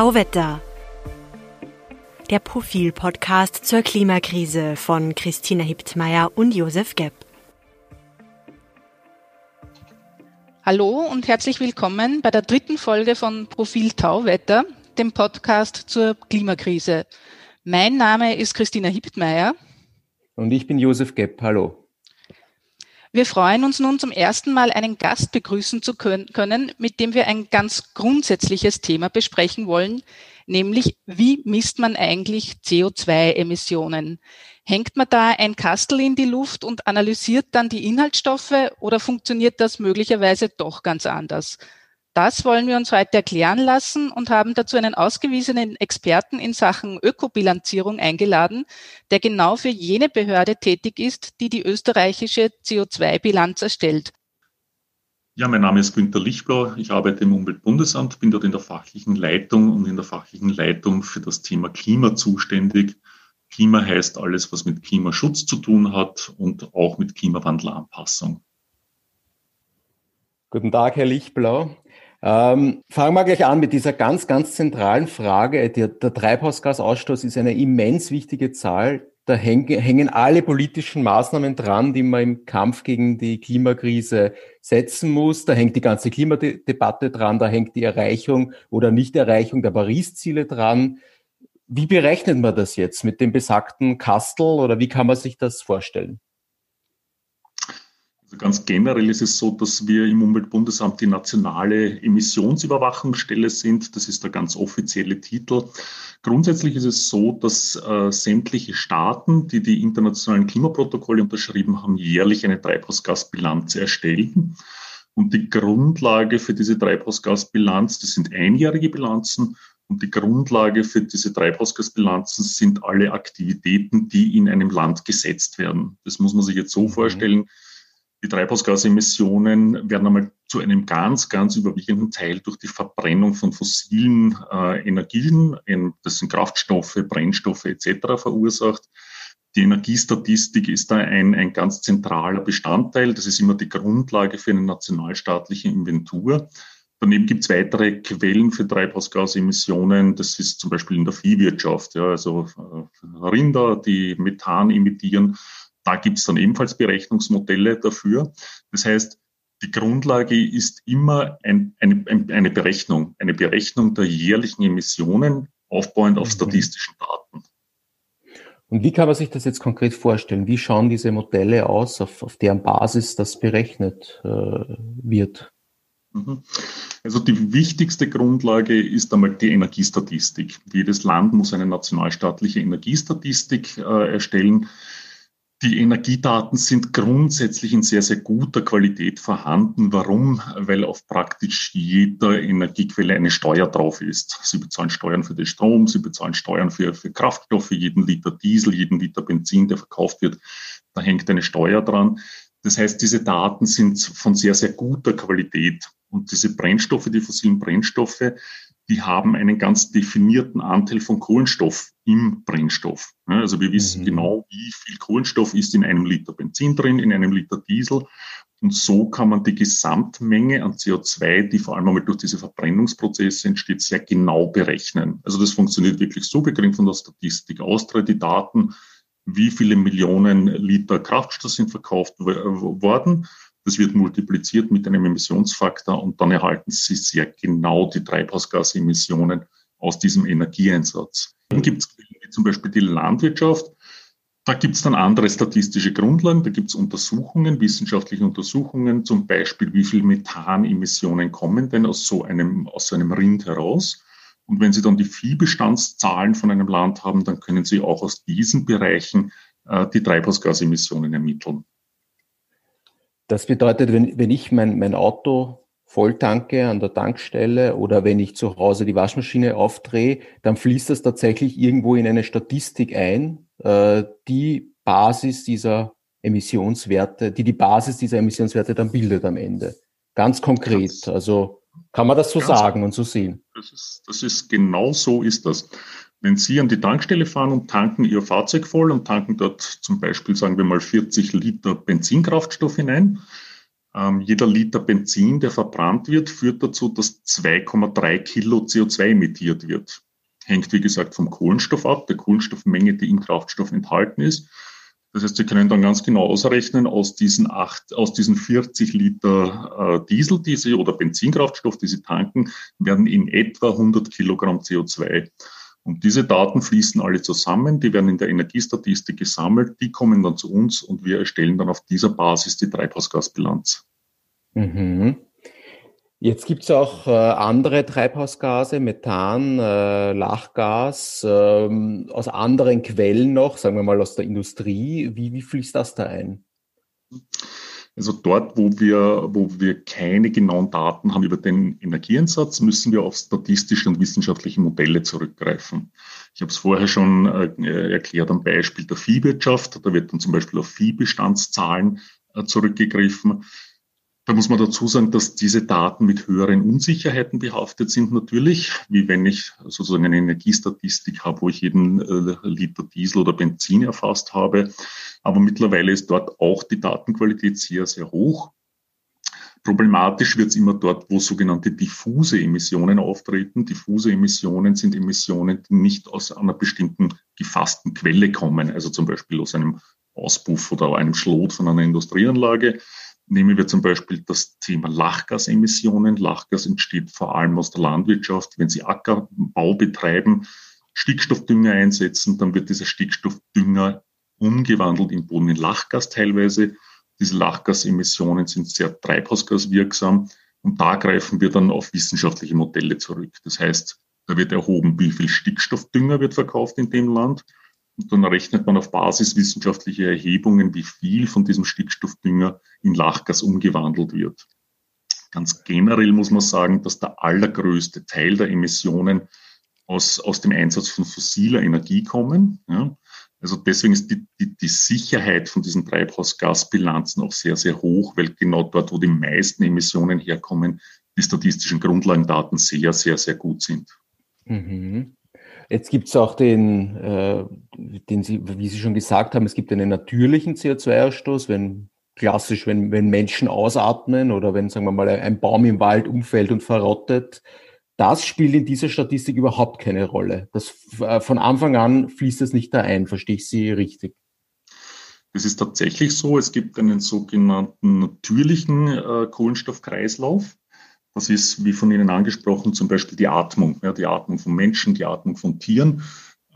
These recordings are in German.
Tauwetter. Der Profil-Podcast zur Klimakrise von Christina Hiptmeier und Josef Gepp. Hallo und herzlich willkommen bei der dritten Folge von Profil Tauwetter, dem Podcast zur Klimakrise. Mein Name ist Christina Hiptmeier. Und ich bin Josef Gepp. Hallo. Wir freuen uns nun zum ersten Mal einen Gast begrüßen zu können, mit dem wir ein ganz grundsätzliches Thema besprechen wollen, nämlich wie misst man eigentlich CO2-Emissionen? Hängt man da ein Kastel in die Luft und analysiert dann die Inhaltsstoffe oder funktioniert das möglicherweise doch ganz anders? Das wollen wir uns heute erklären lassen und haben dazu einen ausgewiesenen Experten in Sachen Ökobilanzierung eingeladen, der genau für jene Behörde tätig ist, die die österreichische CO2-Bilanz erstellt. Ja, mein Name ist Günter Lichtblau. Ich arbeite im Umweltbundesamt, bin dort in der fachlichen Leitung und in der fachlichen Leitung für das Thema Klima zuständig. Klima heißt alles, was mit Klimaschutz zu tun hat und auch mit Klimawandelanpassung. Guten Tag, Herr Lichtblau. Ähm, fangen wir gleich an mit dieser ganz, ganz zentralen Frage. Der, der Treibhausgasausstoß ist eine immens wichtige Zahl. Da hängen, hängen alle politischen Maßnahmen dran, die man im Kampf gegen die Klimakrise setzen muss. Da hängt die ganze Klimadebatte dran, da hängt die Erreichung oder Nichterreichung der Paris-Ziele dran. Wie berechnet man das jetzt mit dem besagten Kastel oder wie kann man sich das vorstellen? Also ganz generell ist es so, dass wir im Umweltbundesamt die nationale Emissionsüberwachungsstelle sind. Das ist der ganz offizielle Titel. Grundsätzlich ist es so, dass äh, sämtliche Staaten, die die internationalen Klimaprotokolle unterschrieben haben, jährlich eine Treibhausgasbilanz erstellen. Und die Grundlage für diese Treibhausgasbilanz, das sind einjährige Bilanzen, und die Grundlage für diese Treibhausgasbilanzen sind alle Aktivitäten, die in einem Land gesetzt werden. Das muss man sich jetzt so mhm. vorstellen. Die Treibhausgasemissionen werden einmal zu einem ganz, ganz überwiegenden Teil durch die Verbrennung von fossilen äh, Energien, das sind Kraftstoffe, Brennstoffe etc. verursacht. Die Energiestatistik ist da ein, ein ganz zentraler Bestandteil. Das ist immer die Grundlage für eine nationalstaatliche Inventur. Daneben gibt es weitere Quellen für Treibhausgasemissionen. Das ist zum Beispiel in der Viehwirtschaft, ja, also äh, Rinder, die Methan emittieren da gibt es dann ebenfalls Berechnungsmodelle dafür. Das heißt, die Grundlage ist immer ein, eine, eine Berechnung, eine Berechnung der jährlichen Emissionen aufbauend auf mhm. statistischen Daten. Und wie kann man sich das jetzt konkret vorstellen? Wie schauen diese Modelle aus, auf, auf deren Basis das berechnet äh, wird? Mhm. Also die wichtigste Grundlage ist einmal die Energiestatistik. Jedes Land muss eine nationalstaatliche Energiestatistik äh, erstellen. Die Energiedaten sind grundsätzlich in sehr, sehr guter Qualität vorhanden. Warum? Weil auf praktisch jeder Energiequelle eine Steuer drauf ist. Sie bezahlen Steuern für den Strom, sie bezahlen Steuern für, für Kraftstoffe, jeden Liter Diesel, jeden Liter Benzin, der verkauft wird. Da hängt eine Steuer dran. Das heißt, diese Daten sind von sehr, sehr guter Qualität. Und diese Brennstoffe, die fossilen Brennstoffe, die haben einen ganz definierten Anteil von Kohlenstoff im Brennstoff. Also wir wissen mhm. genau, wie viel Kohlenstoff ist in einem Liter Benzin drin, in einem Liter Diesel. Und so kann man die Gesamtmenge an CO2, die vor allem einmal durch diese Verbrennungsprozesse entsteht, sehr genau berechnen. Also das funktioniert wirklich so. Wir kriegen von der Statistik Austria die Daten, wie viele Millionen Liter Kraftstoff sind verkauft worden das wird multipliziert mit einem Emissionsfaktor und dann erhalten Sie sehr genau die Treibhausgasemissionen aus diesem Energieeinsatz. Dann gibt es zum Beispiel die Landwirtschaft. Da gibt es dann andere statistische Grundlagen, da gibt es Untersuchungen, wissenschaftliche Untersuchungen, zum Beispiel, wie viel Methanemissionen kommen denn aus so einem, aus so einem Rind heraus. Und wenn Sie dann die Viehbestandszahlen von einem Land haben, dann können Sie auch aus diesen Bereichen äh, die Treibhausgasemissionen ermitteln. Das bedeutet, wenn, wenn ich mein, mein Auto volltanke an der Tankstelle oder wenn ich zu Hause die Waschmaschine aufdrehe, dann fließt das tatsächlich irgendwo in eine Statistik ein, äh, die Basis dieser Emissionswerte, die die Basis dieser Emissionswerte dann bildet am Ende. Ganz konkret. Also kann man das so sagen und so sehen? Das ist, das ist genau so ist das. Wenn Sie an die Tankstelle fahren und tanken Ihr Fahrzeug voll und tanken dort zum Beispiel, sagen wir mal, 40 Liter Benzinkraftstoff hinein, Ähm, jeder Liter Benzin, der verbrannt wird, führt dazu, dass 2,3 Kilo CO2 emittiert wird. Hängt, wie gesagt, vom Kohlenstoff ab, der Kohlenstoffmenge, die im Kraftstoff enthalten ist. Das heißt, Sie können dann ganz genau ausrechnen, aus diesen acht, aus diesen 40 Liter äh, Diesel, die Sie oder Benzinkraftstoff, die Sie tanken, werden in etwa 100 Kilogramm CO2. Und diese Daten fließen alle zusammen, die werden in der Energiestatistik gesammelt, die kommen dann zu uns und wir erstellen dann auf dieser Basis die Treibhausgasbilanz. Mhm. Jetzt gibt es auch äh, andere Treibhausgase, Methan, äh, Lachgas, äh, aus anderen Quellen noch, sagen wir mal aus der Industrie. Wie, wie fließt das da ein? Also dort, wo wir, wo wir keine genauen Daten haben über den Energieinsatz, müssen wir auf statistische und wissenschaftliche Modelle zurückgreifen. Ich habe es vorher schon äh, erklärt am Beispiel der Viehwirtschaft. Da wird dann zum Beispiel auf Viehbestandszahlen äh, zurückgegriffen. Da muss man dazu sagen, dass diese Daten mit höheren Unsicherheiten behaftet sind natürlich, wie wenn ich sozusagen eine Energiestatistik habe, wo ich jeden äh, Liter Diesel oder Benzin erfasst habe. Aber mittlerweile ist dort auch die Datenqualität sehr, sehr hoch. Problematisch wird es immer dort, wo sogenannte diffuse Emissionen auftreten. Diffuse Emissionen sind Emissionen, die nicht aus einer bestimmten gefassten Quelle kommen, also zum Beispiel aus einem Auspuff oder einem Schlot von einer Industrieanlage, Nehmen wir zum Beispiel das Thema Lachgasemissionen. Lachgas entsteht vor allem aus der Landwirtschaft. Wenn Sie Ackerbau betreiben, Stickstoffdünger einsetzen, dann wird dieser Stickstoffdünger umgewandelt im Boden in Lachgas teilweise. Diese Lachgasemissionen sind sehr treibhausgaswirksam und da greifen wir dann auf wissenschaftliche Modelle zurück. Das heißt, da wird erhoben, wie viel Stickstoffdünger wird verkauft in dem Land und dann rechnet man auf Basis wissenschaftlicher Erhebungen, wie viel von diesem Stickstoffdünger in Lachgas umgewandelt wird. Ganz generell muss man sagen, dass der allergrößte Teil der Emissionen aus, aus dem Einsatz von fossiler Energie kommen. Ja. Also deswegen ist die, die, die Sicherheit von diesen Treibhausgasbilanzen auch sehr, sehr hoch, weil genau dort, wo die meisten Emissionen herkommen, die statistischen Grundlagendaten sehr, sehr, sehr gut sind. Mhm. Jetzt gibt es auch den, äh, den Sie, wie Sie schon gesagt haben, es gibt einen natürlichen CO2-Ausstoß, wenn klassisch, wenn, wenn Menschen ausatmen oder wenn, sagen wir mal, ein Baum im Wald umfällt und verrottet. Das spielt in dieser Statistik überhaupt keine Rolle. Das, äh, von Anfang an fließt es nicht da ein. Verstehe ich Sie richtig? Das ist tatsächlich so. Es gibt einen sogenannten natürlichen äh, Kohlenstoffkreislauf. Das ist, wie von Ihnen angesprochen, zum Beispiel die Atmung. Ja, die Atmung von Menschen, die Atmung von Tieren.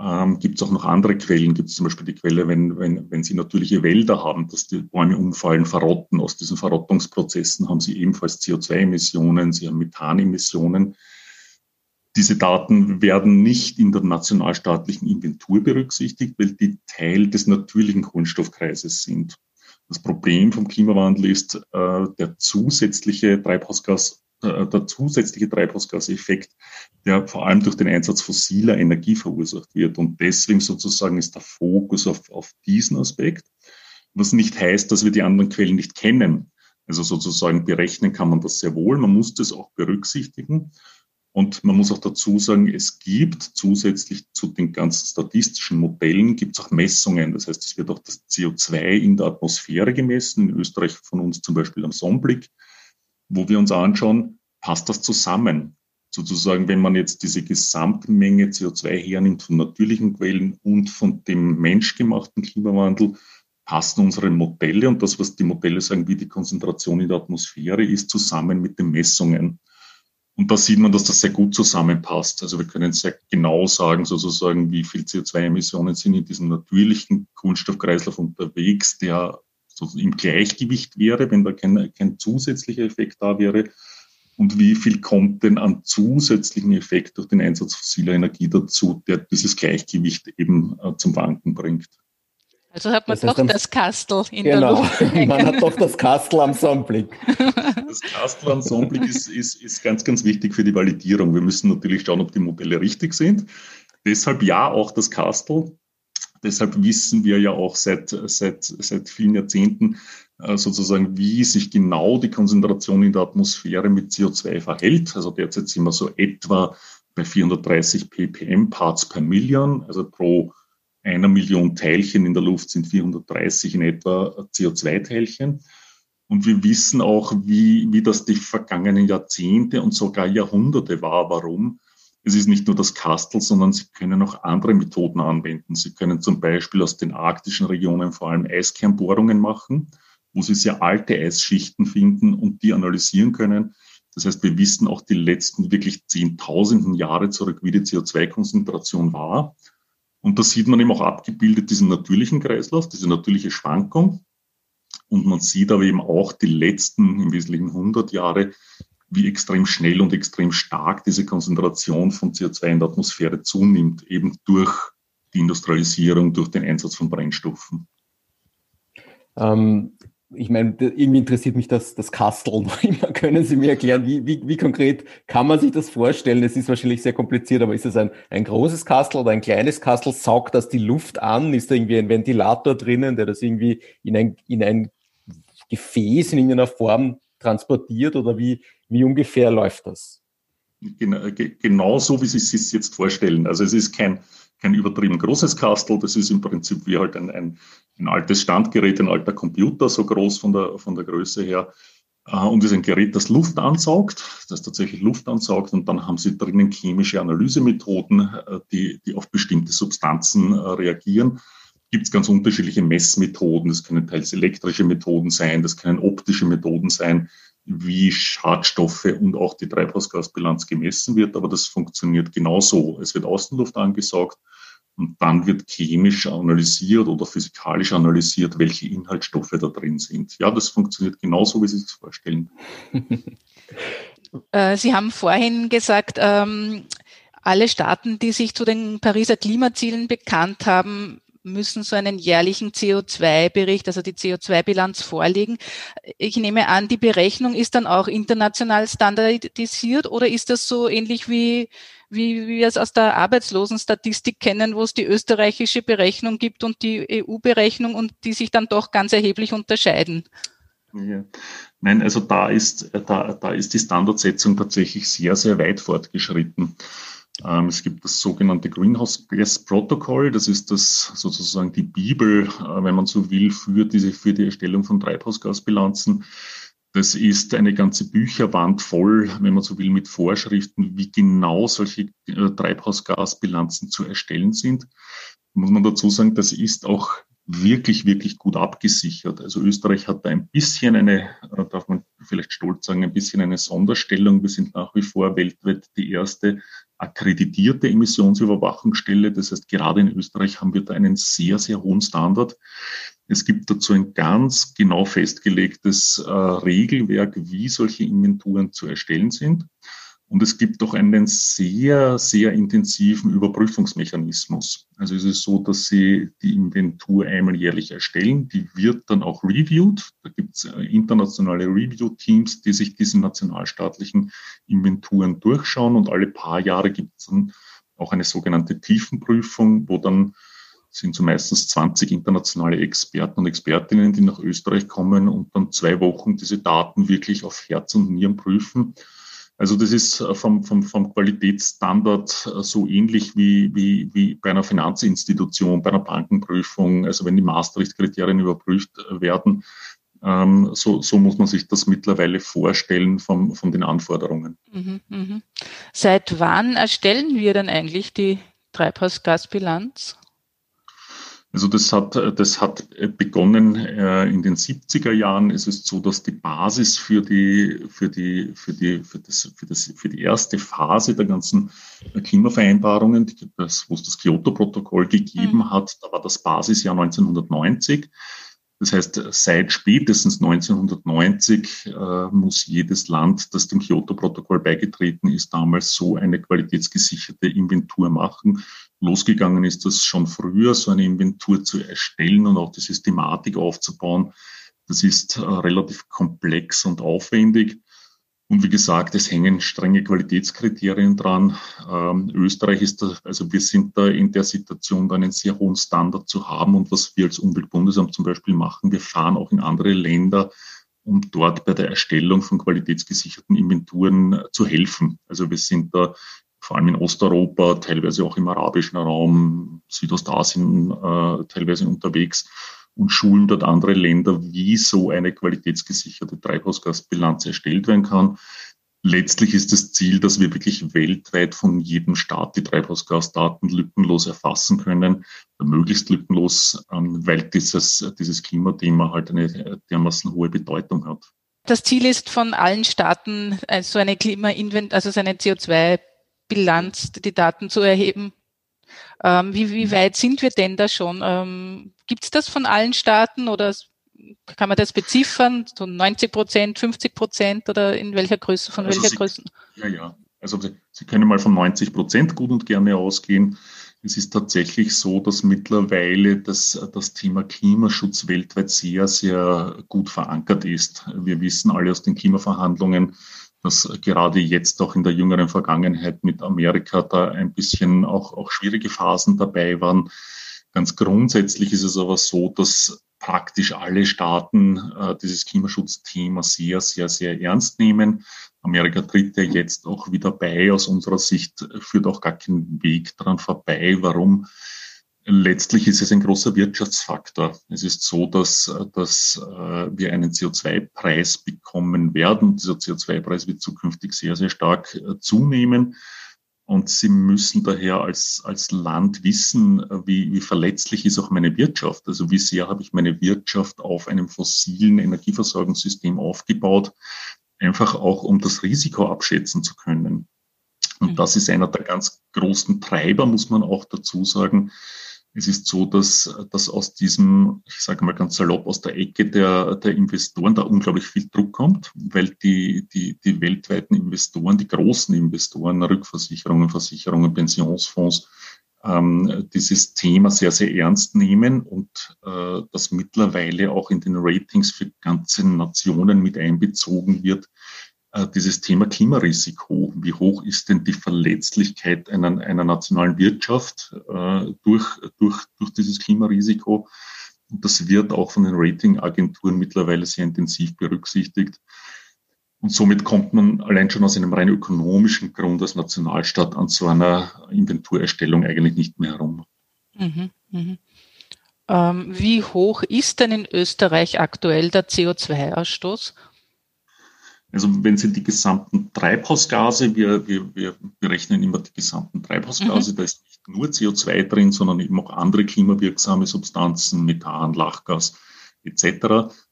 Ähm, gibt es auch noch andere Quellen. Gibt es zum Beispiel die Quelle, wenn, wenn, wenn Sie natürliche Wälder haben, dass die Bäume umfallen, verrotten. Aus diesen Verrottungsprozessen haben Sie ebenfalls CO2-Emissionen, Sie haben Methanemissionen. Diese Daten werden nicht in der nationalstaatlichen Inventur berücksichtigt, weil die Teil des natürlichen Kohlenstoffkreises sind. Das Problem vom Klimawandel ist äh, der zusätzliche Treibhausgas der zusätzliche Treibhausgaseffekt, der vor allem durch den Einsatz fossiler Energie verursacht wird. Und deswegen sozusagen ist der Fokus auf, auf diesen Aspekt, was nicht heißt, dass wir die anderen Quellen nicht kennen. Also sozusagen berechnen kann man das sehr wohl, man muss das auch berücksichtigen. Und man muss auch dazu sagen, es gibt zusätzlich zu den ganzen statistischen Modellen, gibt es auch Messungen. Das heißt, es wird auch das CO2 in der Atmosphäre gemessen, in Österreich von uns zum Beispiel am Sonnenblick wo wir uns anschauen, passt das zusammen? Sozusagen, wenn man jetzt diese Gesamtmenge CO2 hernimmt von natürlichen Quellen und von dem menschgemachten Klimawandel, passen unsere Modelle und das, was die Modelle sagen, wie die Konzentration in der Atmosphäre ist, zusammen mit den Messungen. Und da sieht man, dass das sehr gut zusammenpasst. Also wir können sehr genau sagen, sozusagen, wie viel CO2-Emissionen sind in diesem natürlichen Kohlenstoffkreislauf unterwegs, der so im Gleichgewicht wäre, wenn da kein, kein zusätzlicher Effekt da wäre. Und wie viel kommt denn an zusätzlichen Effekt durch den Einsatz fossiler Energie dazu, der dieses Gleichgewicht eben äh, zum Wanken bringt? Also hat man das heißt, doch das Kastel in genau, der Luft. Man hat doch das Kastel am Sonnenblick. Das Kastel am Sonnenblick ist, ist, ist ganz, ganz wichtig für die Validierung. Wir müssen natürlich schauen, ob die Modelle richtig sind. Deshalb ja, auch das Kastel. Deshalb wissen wir ja auch seit, seit, seit vielen Jahrzehnten äh, sozusagen, wie sich genau die Konzentration in der Atmosphäre mit CO2 verhält. Also derzeit sind wir so etwa bei 430 ppm Parts per Million, also pro einer Million Teilchen in der Luft sind 430 in etwa CO2-Teilchen. Und wir wissen auch, wie, wie das die vergangenen Jahrzehnte und sogar Jahrhunderte war. Warum? Es ist nicht nur das Kastel, sondern Sie können auch andere Methoden anwenden. Sie können zum Beispiel aus den arktischen Regionen vor allem Eiskernbohrungen machen, wo Sie sehr alte Eisschichten finden und die analysieren können. Das heißt, wir wissen auch die letzten wirklich zehntausenden Jahre zurück, wie die CO2-Konzentration war. Und da sieht man eben auch abgebildet diesen natürlichen Kreislauf, diese natürliche Schwankung. Und man sieht aber eben auch die letzten, im Wesentlichen 100 Jahre, wie extrem schnell und extrem stark diese Konzentration von CO2 in der Atmosphäre zunimmt, eben durch die Industrialisierung, durch den Einsatz von Brennstoffen. Ähm, ich meine, irgendwie interessiert mich das, das Kastel noch immer. Können Sie mir erklären, wie, wie, wie konkret kann man sich das vorstellen? Es ist wahrscheinlich sehr kompliziert, aber ist es ein, ein großes Kastel oder ein kleines Kastel? Saugt das die Luft an? Ist da irgendwie ein Ventilator drinnen, der das irgendwie in ein, in ein Gefäß in irgendeiner Form transportiert oder wie, wie ungefähr läuft das? Genau, genau so, wie Sie es sich jetzt vorstellen. Also es ist kein, kein übertrieben großes Kastel, das ist im Prinzip wie halt ein, ein, ein altes Standgerät, ein alter Computer, so groß von der, von der Größe her. Äh, und ist ein Gerät, das Luft ansaugt, das tatsächlich Luft ansaugt. Und dann haben Sie drinnen chemische Analysemethoden, äh, die, die auf bestimmte Substanzen äh, reagieren gibt es ganz unterschiedliche Messmethoden. Das können teils elektrische Methoden sein, das können optische Methoden sein, wie Schadstoffe und auch die Treibhausgasbilanz gemessen wird. Aber das funktioniert genauso. Es wird Außenluft angesaugt und dann wird chemisch analysiert oder physikalisch analysiert, welche Inhaltsstoffe da drin sind. Ja, das funktioniert genauso, wie Sie sich vorstellen. Äh, Sie haben vorhin gesagt, ähm, alle Staaten, die sich zu den Pariser Klimazielen bekannt haben, müssen so einen jährlichen CO2-Bericht, also die CO2-Bilanz vorlegen. Ich nehme an, die Berechnung ist dann auch international standardisiert oder ist das so ähnlich wie, wie, wie wir es aus der Arbeitslosenstatistik kennen, wo es die österreichische Berechnung gibt und die EU-Berechnung und die sich dann doch ganz erheblich unterscheiden? Ja. Nein, also da ist, da, da ist die Standardsetzung tatsächlich sehr, sehr weit fortgeschritten. Ähm, es gibt das sogenannte Greenhouse Gas Protocol. Das ist das sozusagen die Bibel, äh, wenn man so will, für diese, für die Erstellung von Treibhausgasbilanzen. Das ist eine ganze Bücherwand voll, wenn man so will, mit Vorschriften, wie genau solche äh, Treibhausgasbilanzen zu erstellen sind. Muss man dazu sagen, das ist auch wirklich, wirklich gut abgesichert. Also Österreich hat da ein bisschen eine, äh, darf man vielleicht stolz sagen, ein bisschen eine Sonderstellung. Wir sind nach wie vor weltweit die erste akkreditierte Emissionsüberwachungsstelle. Das heißt, gerade in Österreich haben wir da einen sehr, sehr hohen Standard. Es gibt dazu ein ganz genau festgelegtes äh, Regelwerk, wie solche Inventuren zu erstellen sind. Und es gibt auch einen sehr, sehr intensiven Überprüfungsmechanismus. Also es ist so, dass Sie die Inventur einmal jährlich erstellen. Die wird dann auch reviewed. Da gibt es äh, internationale Review-Teams, die sich diese nationalstaatlichen Inventuren durchschauen. Und alle paar Jahre gibt es dann auch eine sogenannte Tiefenprüfung, wo dann sind so meistens 20 internationale Experten und Expertinnen, die nach Österreich kommen und dann zwei Wochen diese Daten wirklich auf Herz und Nieren prüfen also das ist äh, vom, vom, vom Qualitätsstandard äh, so ähnlich wie, wie, wie bei einer Finanzinstitution, bei einer Bankenprüfung. Also wenn die Maastricht-Kriterien überprüft äh, werden, ähm, so, so muss man sich das mittlerweile vorstellen vom, von den Anforderungen. Mhm, mh. Seit wann erstellen wir denn eigentlich die Treibhausgasbilanz? Also das hat, das hat begonnen äh, in den 70er Jahren. Es ist so, dass die Basis für die, für die, für die, für das, für das, für die erste Phase der ganzen Klimavereinbarungen, das, wo es das Kyoto-Protokoll gegeben mhm. hat, da war das Basisjahr 1990. Das heißt, seit spätestens 1990 äh, muss jedes Land, das dem Kyoto-Protokoll beigetreten ist, damals so eine qualitätsgesicherte Inventur machen. Losgegangen ist das schon früher, so eine Inventur zu erstellen und auch die Systematik aufzubauen. Das ist äh, relativ komplex und aufwendig. Und wie gesagt, es hängen strenge Qualitätskriterien dran. Ähm, Österreich ist da, also wir sind da in der Situation, da einen sehr hohen Standard zu haben. Und was wir als Umweltbundesamt zum Beispiel machen, wir fahren auch in andere Länder, um dort bei der Erstellung von qualitätsgesicherten Inventuren zu helfen. Also wir sind da vor allem in Osteuropa, teilweise auch im arabischen Raum, Südostasien äh, teilweise unterwegs und schulen dort andere Länder, wie so eine qualitätsgesicherte Treibhausgasbilanz erstellt werden kann. Letztlich ist das Ziel, dass wir wirklich weltweit von jedem Staat die Treibhausgasdaten lückenlos erfassen können, möglichst lückenlos, ähm, weil dieses, dieses Klimathema halt eine dermaßen hohe Bedeutung hat. Das Ziel ist von allen Staaten äh, so eine Klimainvent, also seine CO2 Bilanz, die Daten zu erheben. Ähm, wie, wie, weit sind wir denn da schon? Ähm, Gibt es das von allen Staaten oder kann man das beziffern? So 90 Prozent, 50 Prozent oder in welcher Größe, von also welcher Sie, Größe? Ja, ja. Also Sie, Sie können mal von 90 Prozent gut und gerne ausgehen. Es ist tatsächlich so, dass mittlerweile das, das Thema Klimaschutz weltweit sehr, sehr gut verankert ist. Wir wissen alle aus den Klimaverhandlungen, dass gerade jetzt auch in der jüngeren Vergangenheit mit Amerika da ein bisschen auch, auch schwierige Phasen dabei waren. Ganz grundsätzlich ist es aber so, dass praktisch alle Staaten äh, dieses Klimaschutzthema sehr, sehr, sehr ernst nehmen. Amerika tritt ja jetzt auch wieder bei. Aus unserer Sicht führt auch gar kein Weg daran vorbei. Warum? Letztlich ist es ein großer Wirtschaftsfaktor. Es ist so, dass, dass äh, wir einen CO2-Preis bekommen werden. Dieser CO2-Preis wird zukünftig sehr, sehr stark äh, zunehmen. Und sie müssen daher als, als Land wissen, wie, wie verletzlich ist auch meine Wirtschaft. Also wie sehr habe ich meine Wirtschaft auf einem fossilen Energieversorgungssystem aufgebaut, einfach auch um das Risiko abschätzen zu können. Und das ist einer der ganz großen Treiber, muss man auch dazu sagen, es ist so, dass, dass aus diesem, ich sage mal ganz salopp, aus der Ecke der, der Investoren da unglaublich viel Druck kommt, weil die, die, die weltweiten Investoren, die großen Investoren, Rückversicherungen, Versicherungen, Pensionsfonds, ähm, dieses Thema sehr, sehr ernst nehmen und äh, das mittlerweile auch in den Ratings für ganze Nationen mit einbezogen wird, dieses Thema Klimarisiko. Wie hoch ist denn die Verletzlichkeit einer, einer nationalen Wirtschaft äh, durch, durch, durch dieses Klimarisiko? Und das wird auch von den Ratingagenturen mittlerweile sehr intensiv berücksichtigt. Und somit kommt man allein schon aus einem rein ökonomischen Grund als Nationalstaat an so einer Inventurerstellung eigentlich nicht mehr herum. Mhm, mh. ähm, wie hoch ist denn in Österreich aktuell der CO2-Ausstoß? Also wenn Sie die gesamten Treibhausgase, wir, wir, wir berechnen immer die gesamten Treibhausgase, mhm. da ist nicht nur CO2 drin, sondern eben auch andere klimawirksame Substanzen, Methan, Lachgas etc.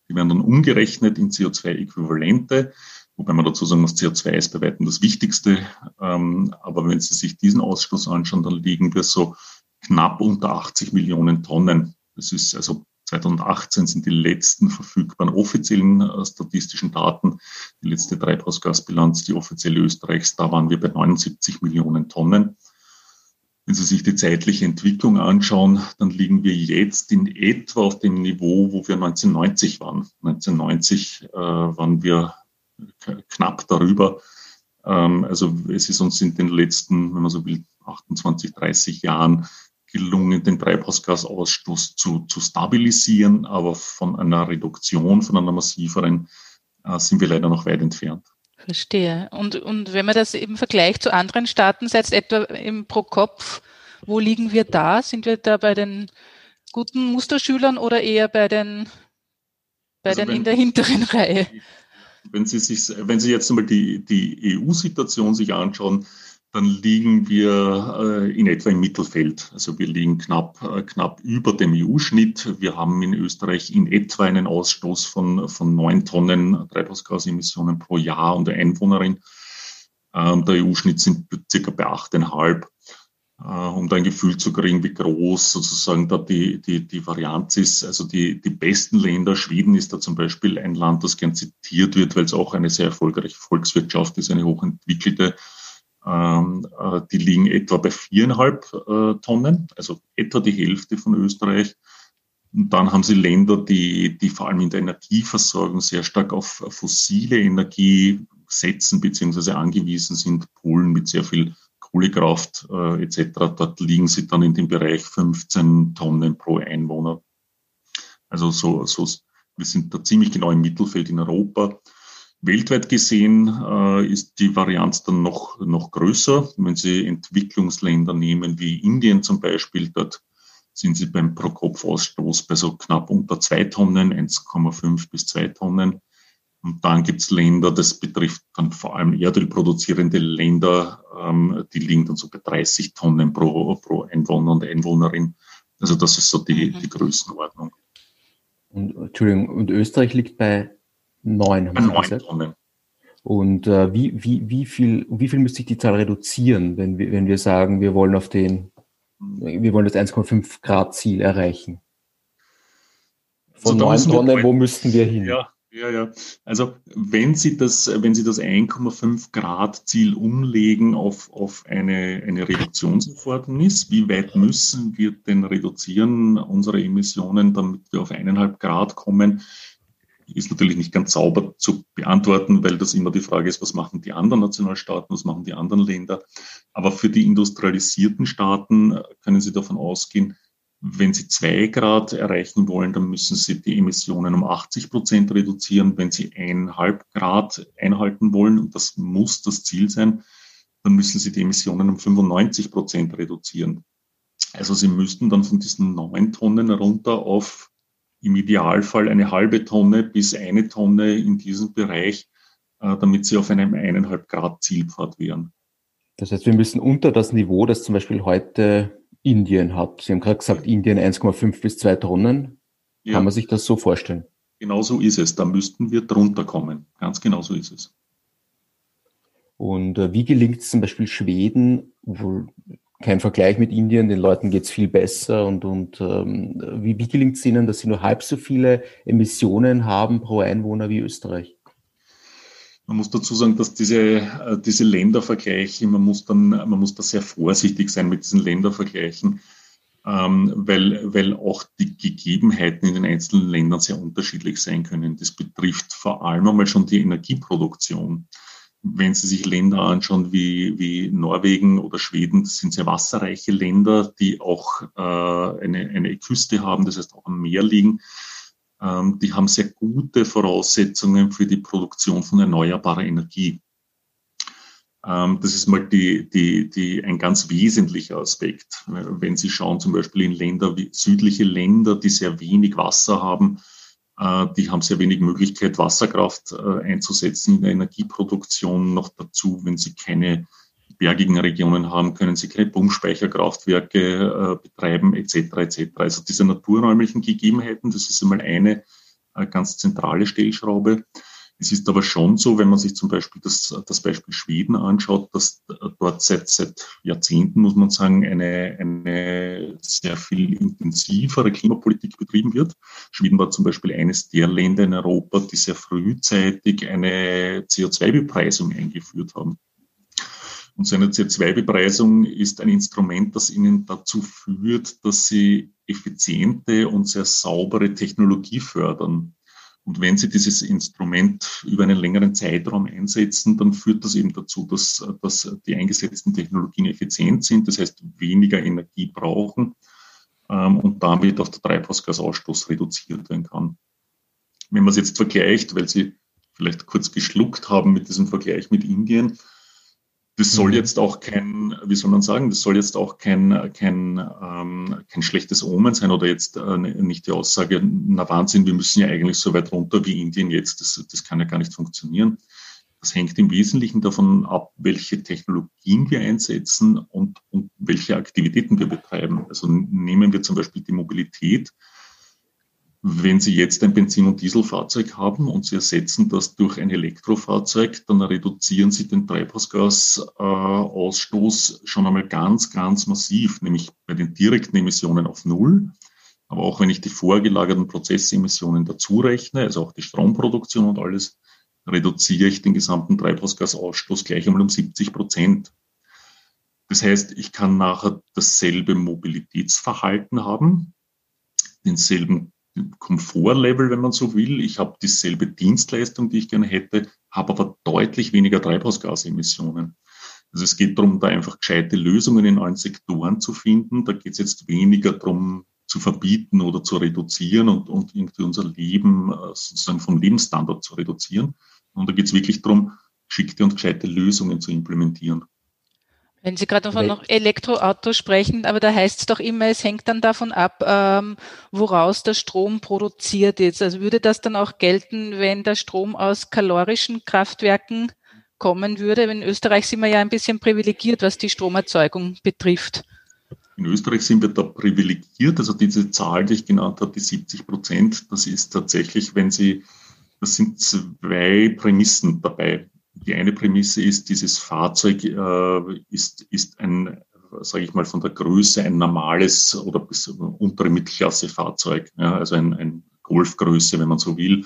Die werden dann umgerechnet in CO2-Äquivalente, wobei man dazu sagen muss, CO2 ist bei weitem das Wichtigste. Ähm, aber wenn Sie sich diesen Ausstoß anschauen, dann liegen wir so knapp unter 80 Millionen Tonnen. Das ist also 2018 sind die letzten verfügbaren offiziellen äh, statistischen Daten, die letzte Treibhausgasbilanz, die offizielle Österreichs, da waren wir bei 79 Millionen Tonnen. Wenn Sie sich die zeitliche Entwicklung anschauen, dann liegen wir jetzt in etwa auf dem Niveau, wo wir 1990 waren. 1990 äh, waren wir knapp darüber. Ähm, also es ist uns in den letzten, wenn man so will, 28, 30 Jahren gelungen, den Treibhausgasausstoß zu, zu stabilisieren, aber von einer Reduktion, von einer massiveren, äh, sind wir leider noch weit entfernt. Verstehe. Und, und wenn man das eben vergleicht zu anderen Staaten, selbst etwa im pro Kopf, wo liegen wir da? Sind wir da bei den guten Musterschülern oder eher bei den, bei also den wenn, in der hinteren Reihe? Wenn Sie sich, wenn Sie jetzt einmal die, die EU-Situation sich anschauen, dann liegen wir äh, in etwa im Mittelfeld. Also wir liegen knapp, äh, knapp über dem EU-Schnitt. Wir haben in Österreich in etwa einen Ausstoß von, von neun Tonnen Treibhausgasemissionen pro Jahr und Einwohnerin. Ähm, der EU-Schnitt sind circa bei achteinhalb. Äh, um da ein Gefühl zu kriegen, wie groß sozusagen da die, die, die Varianz ist. Also die, die besten Länder, Schweden ist da zum Beispiel ein Land, das gern zitiert wird, weil es auch eine sehr erfolgreiche Volkswirtschaft ist, eine hochentwickelte ähm, äh, die liegen etwa bei viereinhalb äh, Tonnen, also etwa die Hälfte von Österreich. Und dann haben sie Länder, die, die vor allem in der Energieversorgung sehr stark auf fossile Energie setzen bzw. angewiesen sind. Polen mit sehr viel Kohlekraft äh, etc. Dort liegen sie dann in dem Bereich 15 Tonnen pro Einwohner. Also so, so, wir sind da ziemlich genau im Mittelfeld in Europa. Weltweit gesehen äh, ist die Varianz dann noch, noch größer. Wenn Sie Entwicklungsländer nehmen wie Indien zum Beispiel, dort sind sie beim Pro-Kopf-Ausstoß bei so knapp unter zwei Tonnen, 1,5 bis zwei Tonnen. Und dann gibt es Länder, das betrifft dann vor allem erdölproduzierende Länder, ähm, die liegen dann so bei 30 Tonnen pro, pro Einwohner und Einwohnerin. Also das ist so die, mhm. die Größenordnung. Und, Entschuldigung, und Österreich liegt bei neun, haben Sie gesagt? Tonnen. Und äh, wie, wie, wie, viel, wie viel müsste sich die Zahl reduzieren, wenn wir, wenn wir sagen, wir wollen auf den, wir wollen das 1,5 Grad Ziel erreichen? Von neun also Tonnen, wo müssten wir hin? Ja, ja, ja. Also wenn Sie das, wenn Sie das 1,5 Grad Ziel umlegen auf, auf eine, eine Reduktionserfordernis, wie weit müssen wir denn reduzieren unsere Emissionen, damit wir auf eineinhalb Grad kommen, ist natürlich nicht ganz sauber zu beantworten, weil das immer die Frage ist, was machen die anderen Nationalstaaten, was machen die anderen Länder. Aber für die industrialisierten Staaten können Sie davon ausgehen, wenn Sie zwei Grad erreichen wollen, dann müssen Sie die Emissionen um 80 Prozent reduzieren. Wenn Sie eineinhalb Grad einhalten wollen, und das muss das Ziel sein, dann müssen Sie die Emissionen um 95 Prozent reduzieren. Also Sie müssten dann von diesen neun Tonnen runter auf im Idealfall eine halbe Tonne bis eine Tonne in diesem Bereich, äh, damit Sie auf einem eineinhalb Grad Zielpfad wären. Das heißt, wir müssen unter das Niveau, das zum Beispiel heute Indien hat. Sie haben gerade gesagt, Indien 1,5 bis 2 Tonnen. Ja. Kann man sich das so vorstellen? Genau so ist es. Da müssten wir drunter kommen. Ganz genau so ist es. Und äh, wie gelingt es zum Beispiel Schweden, wo kein Vergleich mit Indien, den Leuten geht es viel besser und, und ähm, wie, wie gelingt es ihnen, dass sie nur halb so viele Emissionen haben pro Einwohner wie Österreich? Man muss dazu sagen, dass diese, äh, diese Ländervergleiche, man muss dann, man muss da sehr vorsichtig sein mit diesen Ländervergleichen, ähm, weil, weil auch die Gegebenheiten in den einzelnen Ländern sehr unterschiedlich sein können. Das betrifft vor allem einmal schon die Energieproduktion. Wenn Sie sich Länder anschauen wie, wie Norwegen oder Schweden, das sind sehr wasserreiche Länder, die auch äh, eine, eine Küste haben, das heißt auch am Meer liegen ähm, die haben sehr gute Voraussetzungen für die Produktion von erneuerbarer Energie. Ähm, das ist mal die, die, die, ein ganz wesentlicher Aspekt. Wenn Sie schauen, zum Beispiel in Länder wie südliche Länder, die sehr wenig Wasser haben, die haben sehr wenig Möglichkeit, Wasserkraft äh, einzusetzen in der Energieproduktion. Noch dazu, wenn sie keine bergigen Regionen haben, können sie keine Pumpspeicherkraftwerke äh, betreiben, etc. etc. Also diese naturräumlichen Gegebenheiten, das ist einmal eine äh, ganz zentrale Stellschraube. Es ist aber schon so, wenn man sich zum Beispiel das, das Beispiel Schweden anschaut, dass dort seit, seit Jahrzehnten, muss man sagen, eine, eine sehr viel intensivere Klimapolitik betrieben wird. Schweden war zum Beispiel eines der Länder in Europa, die sehr frühzeitig eine CO2-Bepreisung eingeführt haben. Und so eine CO2-Bepreisung ist ein Instrument, das Ihnen dazu führt, dass Sie effiziente und sehr saubere Technologie fördern. Und wenn Sie dieses Instrument über einen längeren Zeitraum einsetzen, dann führt das eben dazu, dass, dass die eingesetzten Technologien effizient sind, das heißt weniger Energie brauchen ähm, und damit auch der Treibhausgasausstoß reduziert werden kann. Wenn man es jetzt vergleicht, weil Sie vielleicht kurz geschluckt haben mit diesem Vergleich mit Indien, das soll mhm. jetzt auch kein, wie soll man sagen, das soll jetzt auch kein, kein, ähm, kein schlechtes Omen sein oder jetzt äh, nicht die Aussage, na Wahnsinn, wir müssen ja eigentlich so weit runter wie Indien jetzt, das, das kann ja gar nicht funktionieren. Das hängt im Wesentlichen davon ab, welche Technologien wir einsetzen und, und welche Aktivitäten wir betreiben. Also nehmen wir zum Beispiel die Mobilität wenn Sie jetzt ein Benzin- und Dieselfahrzeug haben und Sie ersetzen das durch ein Elektrofahrzeug, dann reduzieren Sie den Treibhausgasausstoß schon einmal ganz, ganz massiv, nämlich bei den direkten Emissionen auf Null. Aber auch wenn ich die vorgelagerten Prozessemissionen dazu rechne, also auch die Stromproduktion und alles, reduziere ich den gesamten Treibhausgasausstoß gleich einmal um 70 Prozent. Das heißt, ich kann nachher dasselbe Mobilitätsverhalten haben, denselben Komfortlevel, wenn man so will. Ich habe dieselbe Dienstleistung, die ich gerne hätte, habe aber deutlich weniger Treibhausgasemissionen. Also es geht darum, da einfach gescheite Lösungen in allen Sektoren zu finden. Da geht es jetzt weniger darum, zu verbieten oder zu reduzieren und, und irgendwie unser Leben äh, sozusagen vom Lebensstandard zu reduzieren. Und da geht es wirklich darum, geschickte und gescheite Lösungen zu implementieren. Wenn Sie gerade von noch Elektroautos sprechen, aber da heißt es doch immer, es hängt dann davon ab, ähm, woraus der Strom produziert ist. Also würde das dann auch gelten, wenn der Strom aus kalorischen Kraftwerken kommen würde? In Österreich sind wir ja ein bisschen privilegiert, was die Stromerzeugung betrifft. In Österreich sind wir da privilegiert. Also diese Zahl, die ich genannt habe, die 70 Prozent, das ist tatsächlich, wenn Sie, das sind zwei Prämissen dabei. Die eine Prämisse ist, dieses Fahrzeug äh, ist, ist ein, sage ich mal, von der Größe ein normales oder bis untere Mittelklasse-Fahrzeug, ja, also ein, ein Golfgröße, wenn man so will.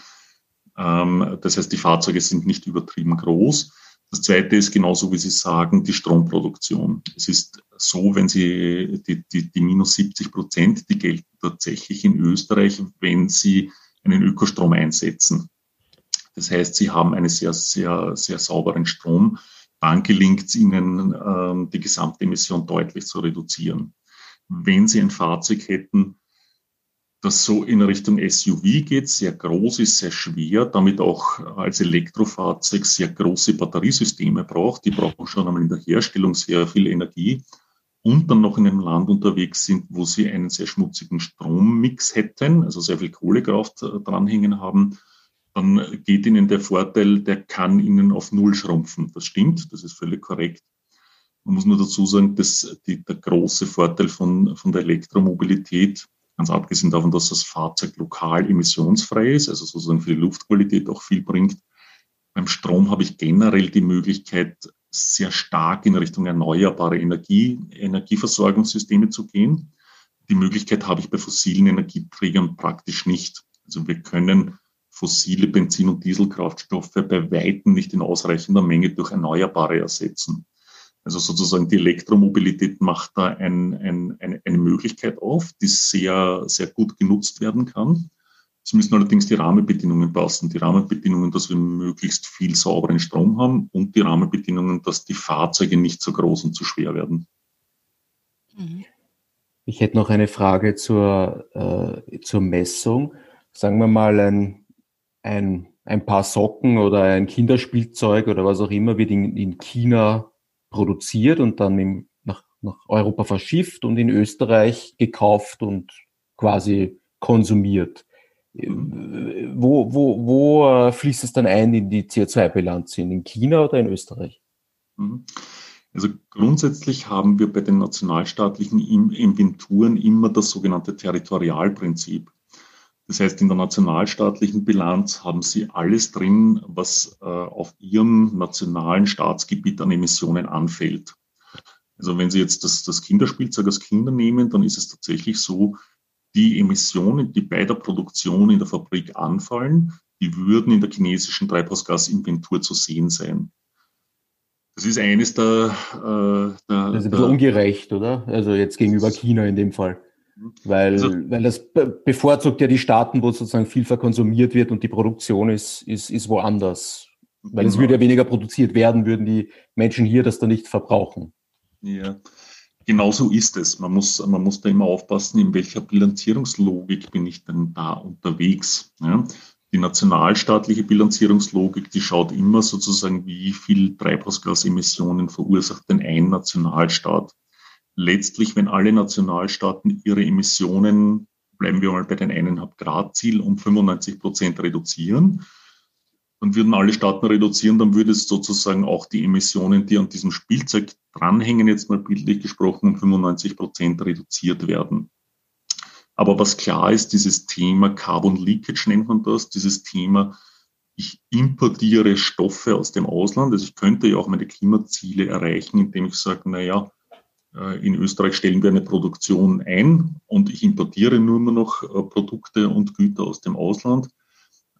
Ähm, das heißt, die Fahrzeuge sind nicht übertrieben groß. Das zweite ist genauso, wie Sie sagen, die Stromproduktion. Es ist so, wenn Sie die, die, die minus 70 Prozent, die gelten tatsächlich in Österreich, wenn Sie einen Ökostrom einsetzen. Das heißt, sie haben einen sehr, sehr, sehr sauberen Strom. Dann gelingt es ihnen, ähm, die gesamte Emission deutlich zu reduzieren. Wenn sie ein Fahrzeug hätten, das so in Richtung SUV geht, sehr groß ist, sehr schwer, damit auch als Elektrofahrzeug sehr große Batteriesysteme braucht. Die brauchen schon einmal in der Herstellung sehr viel Energie und dann noch in einem Land unterwegs sind, wo sie einen sehr schmutzigen Strommix hätten, also sehr viel Kohlekraft äh, dranhängen haben, dann geht Ihnen der Vorteil, der kann Ihnen auf Null schrumpfen. Das stimmt, das ist völlig korrekt. Man muss nur dazu sagen, dass die, der große Vorteil von, von der Elektromobilität, ganz abgesehen davon, dass das Fahrzeug lokal emissionsfrei ist, also sozusagen für die Luftqualität auch viel bringt, beim Strom habe ich generell die Möglichkeit, sehr stark in Richtung erneuerbare Energie, Energieversorgungssysteme zu gehen. Die Möglichkeit habe ich bei fossilen Energieträgern praktisch nicht. Also wir können fossile Benzin- und Dieselkraftstoffe bei Weitem nicht in ausreichender Menge durch Erneuerbare ersetzen. Also sozusagen die Elektromobilität macht da ein, ein, eine, eine Möglichkeit auf, die sehr, sehr gut genutzt werden kann. Es müssen allerdings die Rahmenbedingungen passen. Die Rahmenbedingungen, dass wir möglichst viel sauberen Strom haben und die Rahmenbedingungen, dass die Fahrzeuge nicht so groß und zu schwer werden. Mhm. Ich hätte noch eine Frage zur, äh, zur Messung. Sagen wir mal, ein ein, ein paar Socken oder ein Kinderspielzeug oder was auch immer wird in, in China produziert und dann im, nach, nach Europa verschifft und in Österreich gekauft und quasi konsumiert. Mhm. Wo, wo, wo äh, fließt es dann ein in die CO2-Bilanz? In China oder in Österreich? Mhm. Also grundsätzlich haben wir bei den nationalstaatlichen Inventuren immer das sogenannte Territorialprinzip. Das heißt, in der nationalstaatlichen Bilanz haben Sie alles drin, was äh, auf Ihrem nationalen Staatsgebiet an Emissionen anfällt. Also wenn Sie jetzt das, das Kinderspielzeug als Kinder nehmen, dann ist es tatsächlich so, die Emissionen, die bei der Produktion in der Fabrik anfallen, die würden in der chinesischen Treibhausgasinventur zu sehen sein. Das ist eines der, äh, der Das ist ein bisschen ungerecht, oder? Also jetzt gegenüber China in dem Fall. Weil, also, weil das bevorzugt ja die Staaten, wo sozusagen viel verkonsumiert wird und die Produktion ist, ist, ist woanders. Weil genau. es würde ja weniger produziert werden, würden die Menschen hier das dann nicht verbrauchen. Ja, genau so ist es. Man muss, man muss da immer aufpassen, in welcher Bilanzierungslogik bin ich denn da unterwegs. Ja? Die nationalstaatliche Bilanzierungslogik, die schaut immer sozusagen, wie viel Treibhausgasemissionen verursacht denn ein Nationalstaat letztlich, wenn alle Nationalstaaten ihre Emissionen, bleiben wir mal bei den eineinhalb Grad Ziel, um 95 Prozent reduzieren, dann würden alle Staaten reduzieren, dann würde es sozusagen auch die Emissionen, die an diesem Spielzeug dranhängen, jetzt mal bildlich gesprochen, um 95 Prozent reduziert werden. Aber was klar ist, dieses Thema Carbon Leakage nennt man das, dieses Thema, ich importiere Stoffe aus dem Ausland. Also ich könnte ja auch meine Klimaziele erreichen, indem ich sage, na ja, in Österreich stellen wir eine Produktion ein und ich importiere nur noch äh, Produkte und Güter aus dem Ausland.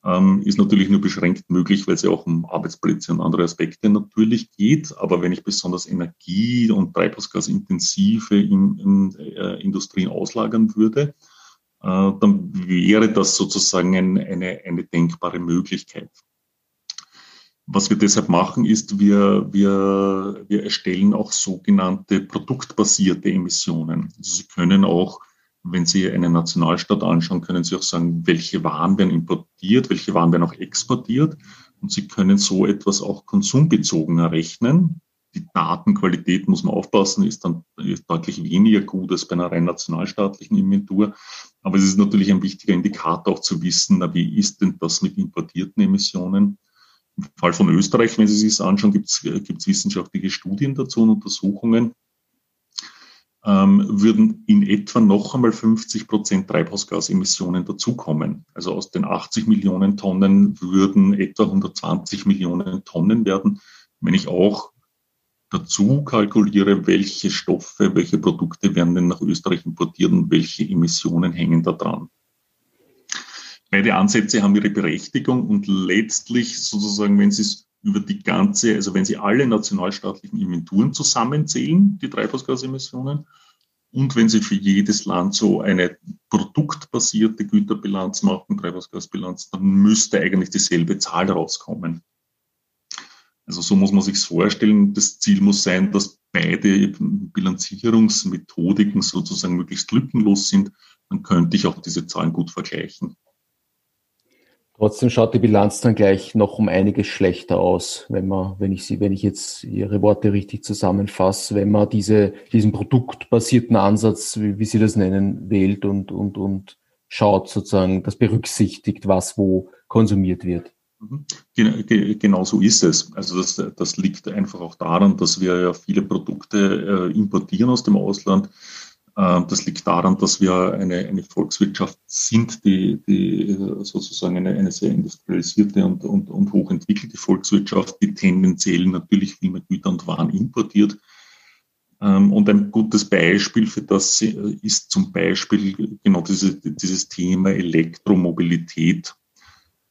Ähm, ist natürlich nur beschränkt möglich, weil es ja auch um Arbeitsplätze und andere Aspekte natürlich geht. Aber wenn ich besonders Energie- und Treibhausgasintensive in, in äh, Industrien auslagern würde, äh, dann wäre das sozusagen ein, eine, eine denkbare Möglichkeit. Was wir deshalb machen, ist, wir, wir, wir erstellen auch sogenannte produktbasierte Emissionen. Also Sie können auch, wenn Sie eine Nationalstaat anschauen, können Sie auch sagen, welche Waren werden importiert, welche Waren werden auch exportiert. Und Sie können so etwas auch konsumbezogen errechnen. die Datenqualität, muss man aufpassen, ist dann deutlich weniger gut als bei einer rein nationalstaatlichen Inventur. Aber es ist natürlich ein wichtiger Indikator auch zu wissen, na, wie ist denn das mit importierten Emissionen? Im Fall von Österreich, wenn Sie sich das anschauen, gibt es wissenschaftliche Studien dazu und Untersuchungen ähm, würden in etwa noch einmal 50 Prozent Treibhausgasemissionen dazukommen. Also aus den 80 Millionen Tonnen würden etwa 120 Millionen Tonnen werden, wenn ich auch dazu kalkuliere, welche Stoffe, welche Produkte werden denn nach Österreich importiert und welche Emissionen hängen da dran. Beide Ansätze haben ihre Berechtigung und letztlich sozusagen, wenn Sie es über die ganze, also wenn Sie alle nationalstaatlichen Inventuren zusammenzählen, die Treibhausgasemissionen, und wenn Sie für jedes Land so eine produktbasierte Güterbilanz machen, Treibhausgasbilanz, dann müsste eigentlich dieselbe Zahl rauskommen. Also so muss man sich vorstellen. Das Ziel muss sein, dass beide Bilanzierungsmethodiken sozusagen möglichst lückenlos sind. Dann könnte ich auch diese Zahlen gut vergleichen. Trotzdem schaut die Bilanz dann gleich noch um einiges schlechter aus, wenn man, wenn ich sie, wenn ich jetzt Ihre Worte richtig zusammenfasse, wenn man diese, diesen produktbasierten Ansatz, wie, wie Sie das nennen, wählt und, und, und schaut sozusagen, das berücksichtigt, was wo konsumiert wird. Mhm. Genau so ist es. Also das, das liegt einfach auch daran, dass wir ja viele Produkte äh, importieren aus dem Ausland das liegt daran, dass wir eine, eine Volkswirtschaft sind, die, die sozusagen eine, eine sehr industrialisierte und, und, und hochentwickelte Volkswirtschaft, die tendenziell natürlich viel mehr Güter und Waren importiert. Ähm, und ein gutes Beispiel für das ist zum Beispiel genau diese, dieses Thema Elektromobilität.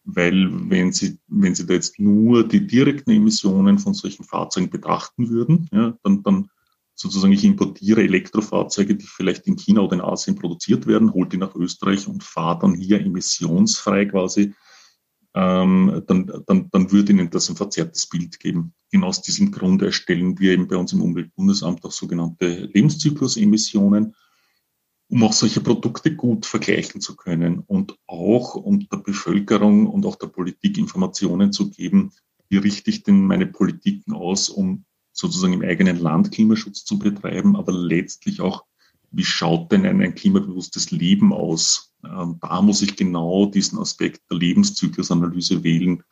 Weil wenn Sie, wenn Sie da jetzt nur die direkten Emissionen von solchen Fahrzeugen betrachten würden, ja, dann, dann sozusagen ich importiere Elektrofahrzeuge, die vielleicht in China oder in Asien produziert werden, hole die nach Österreich und fahre dann hier emissionsfrei quasi, ähm, dann, dann, dann würde Ihnen das ein verzerrtes Bild geben. Genau aus diesem Grund erstellen wir eben bei uns im Umweltbundesamt auch sogenannte Lebenszyklusemissionen, um auch solche Produkte gut vergleichen zu können und auch um der Bevölkerung und auch der Politik Informationen zu geben, wie richte ich denn meine Politiken aus, um sozusagen im eigenen Land Klimaschutz zu betreiben, aber letztlich auch, wie schaut denn ein, ein klimabewusstes Leben aus? Ähm, da muss ich genau diesen Aspekt der Lebenszyklusanalyse wählen,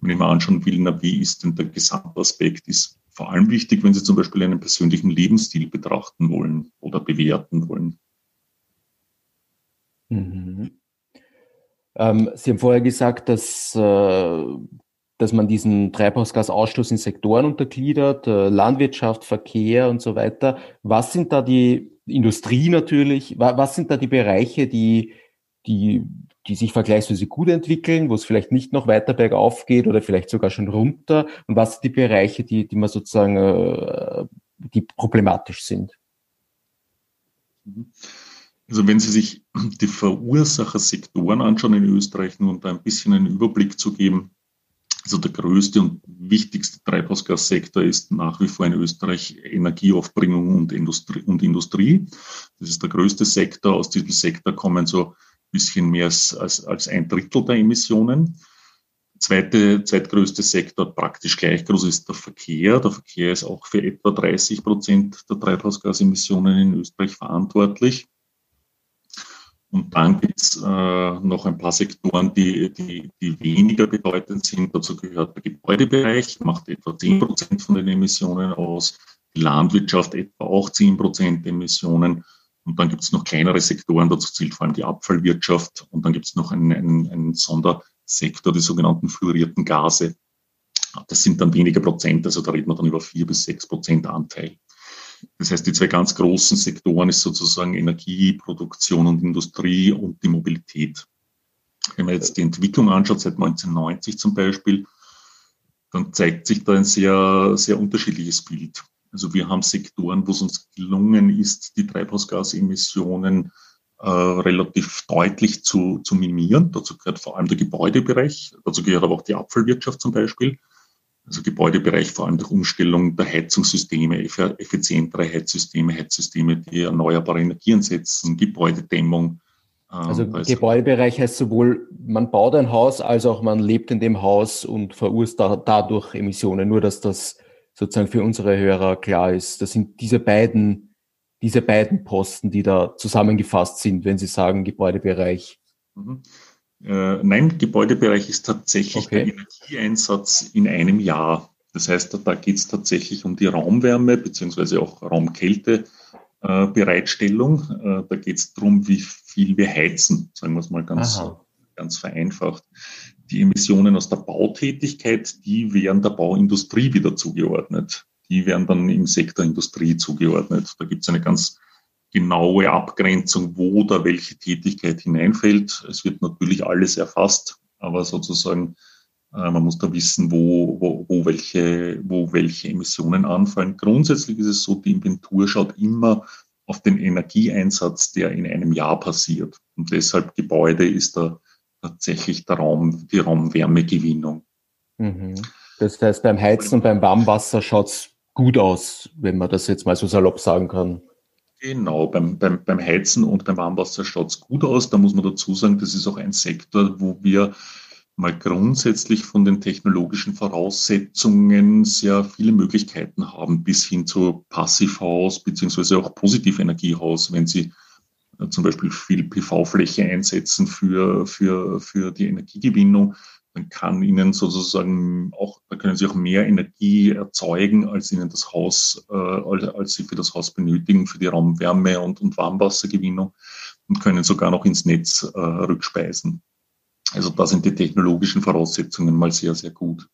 wenn ich mir anschauen will, na, wie ist denn der Gesamtaspekt, ist vor allem wichtig, wenn Sie zum Beispiel einen persönlichen Lebensstil betrachten wollen oder bewerten wollen. Mhm. Ähm, Sie haben vorher gesagt, dass äh, dass man diesen Treibhausgasausstoß in Sektoren untergliedert, äh, Landwirtschaft, Verkehr und so weiter. Was sind da die Industrie natürlich? Was sind da die Bereiche, die, die, die sich vergleichsweise gut entwickeln, wo es vielleicht nicht noch weiter bergauf geht oder vielleicht sogar schon runter? Und was sind die Bereiche, die, die man sozusagen, äh, die problematisch sind? Also wenn Sie sich die Verursachersektoren anschauen in Österreich, nur um da ein bisschen einen Überblick zu geben, also der größte und wichtigste Treibhausgassektor ist nach wie vor in Österreich Energieaufbringung und Industrie, und Industrie. Das ist der größte Sektor. Aus diesem Sektor kommen so ein bisschen mehr als, als, als ein Drittel der Emissionen. Zweite, zweitgrößte Sektor, praktisch gleich groß, ist der Verkehr. Der Verkehr ist auch für etwa 30 Prozent der Treibhausgasemissionen in Österreich verantwortlich. Und dann gibt es äh, noch ein paar Sektoren, die, die, die weniger bedeutend sind. Dazu gehört der Gebäudebereich, macht etwa 10 Prozent von den Emissionen aus. Die Landwirtschaft etwa auch 10 Prozent Emissionen. Und dann gibt es noch kleinere Sektoren, dazu zählt vor allem die Abfallwirtschaft. Und dann gibt es noch einen, einen, einen Sondersektor, die sogenannten fluorierten Gase. Das sind dann weniger Prozent, also da reden wir dann über 4 bis 6 Prozent Anteil. Das heißt, die zwei ganz großen Sektoren ist sozusagen Energieproduktion und Industrie und die Mobilität. Wenn man jetzt die Entwicklung anschaut, seit 1990 zum Beispiel, dann zeigt sich da ein sehr, sehr unterschiedliches Bild. Also wir haben Sektoren, wo es uns gelungen ist, die Treibhausgasemissionen äh, relativ deutlich zu, zu minimieren. Dazu gehört vor allem der Gebäudebereich, dazu gehört aber auch die Abfallwirtschaft zum Beispiel also Gebäudebereich vor allem durch Umstellung der Heizungssysteme, effizientere Heizsysteme, Heizsysteme, die erneuerbare Energien setzen, Gebäudedämmung. Ähm, also Gebäudebereich heißt sowohl, man baut ein Haus, als auch man lebt in dem Haus und verursacht dadurch Emissionen. Nur dass das sozusagen für unsere Hörer klar ist. Das sind diese beiden, diese beiden Posten, die da zusammengefasst sind, wenn Sie sagen Gebäudebereich. Mhm. Äh, nein, Gebäudebereich ist tatsächlich okay. der Energieeinsatz in einem Jahr. Das heißt, da geht es tatsächlich um die Raumwärme beziehungsweise auch Raumkältebereitstellung. Äh, da geht es darum, wie viel wir heizen, sagen wir es mal ganz, ganz vereinfacht. Die Emissionen aus der Bautätigkeit, die werden der Bauindustrie wieder zugeordnet. Die werden dann im Sektor Industrie zugeordnet. Da gibt es eine ganz genaue Abgrenzung, wo da welche Tätigkeit hineinfällt. Es wird natürlich alles erfasst, aber sozusagen äh, man muss da wissen, wo, wo, wo, welche, wo welche Emissionen anfallen. Grundsätzlich ist es so, die Inventur schaut immer auf den Energieeinsatz, der in einem Jahr passiert. Und deshalb Gebäude ist da tatsächlich der Raum, die Raumwärmegewinnung. Mhm. Das heißt, beim Heizen und beim Warmwasser schaut's gut aus, wenn man das jetzt mal so salopp sagen kann. Genau, beim, beim, beim Heizen und beim Warmwasser schaut's gut aus. Da muss man dazu sagen, das ist auch ein Sektor, wo wir mal grundsätzlich von den technologischen Voraussetzungen sehr viele Möglichkeiten haben, bis hin zu Passivhaus beziehungsweise auch Positivenergiehaus, wenn Sie äh, zum Beispiel viel PV-Fläche einsetzen für, für, für die Energiegewinnung, dann kann Ihnen sozusagen auch, da können Sie auch mehr Energie erzeugen, als Ihnen das Haus, äh, als, Sie für das Haus benötigen, für die Raumwärme und, und Warmwassergewinnung und können sogar noch ins Netz äh, rückspeisen. Also da sind die technologischen Voraussetzungen mal sehr, sehr gut.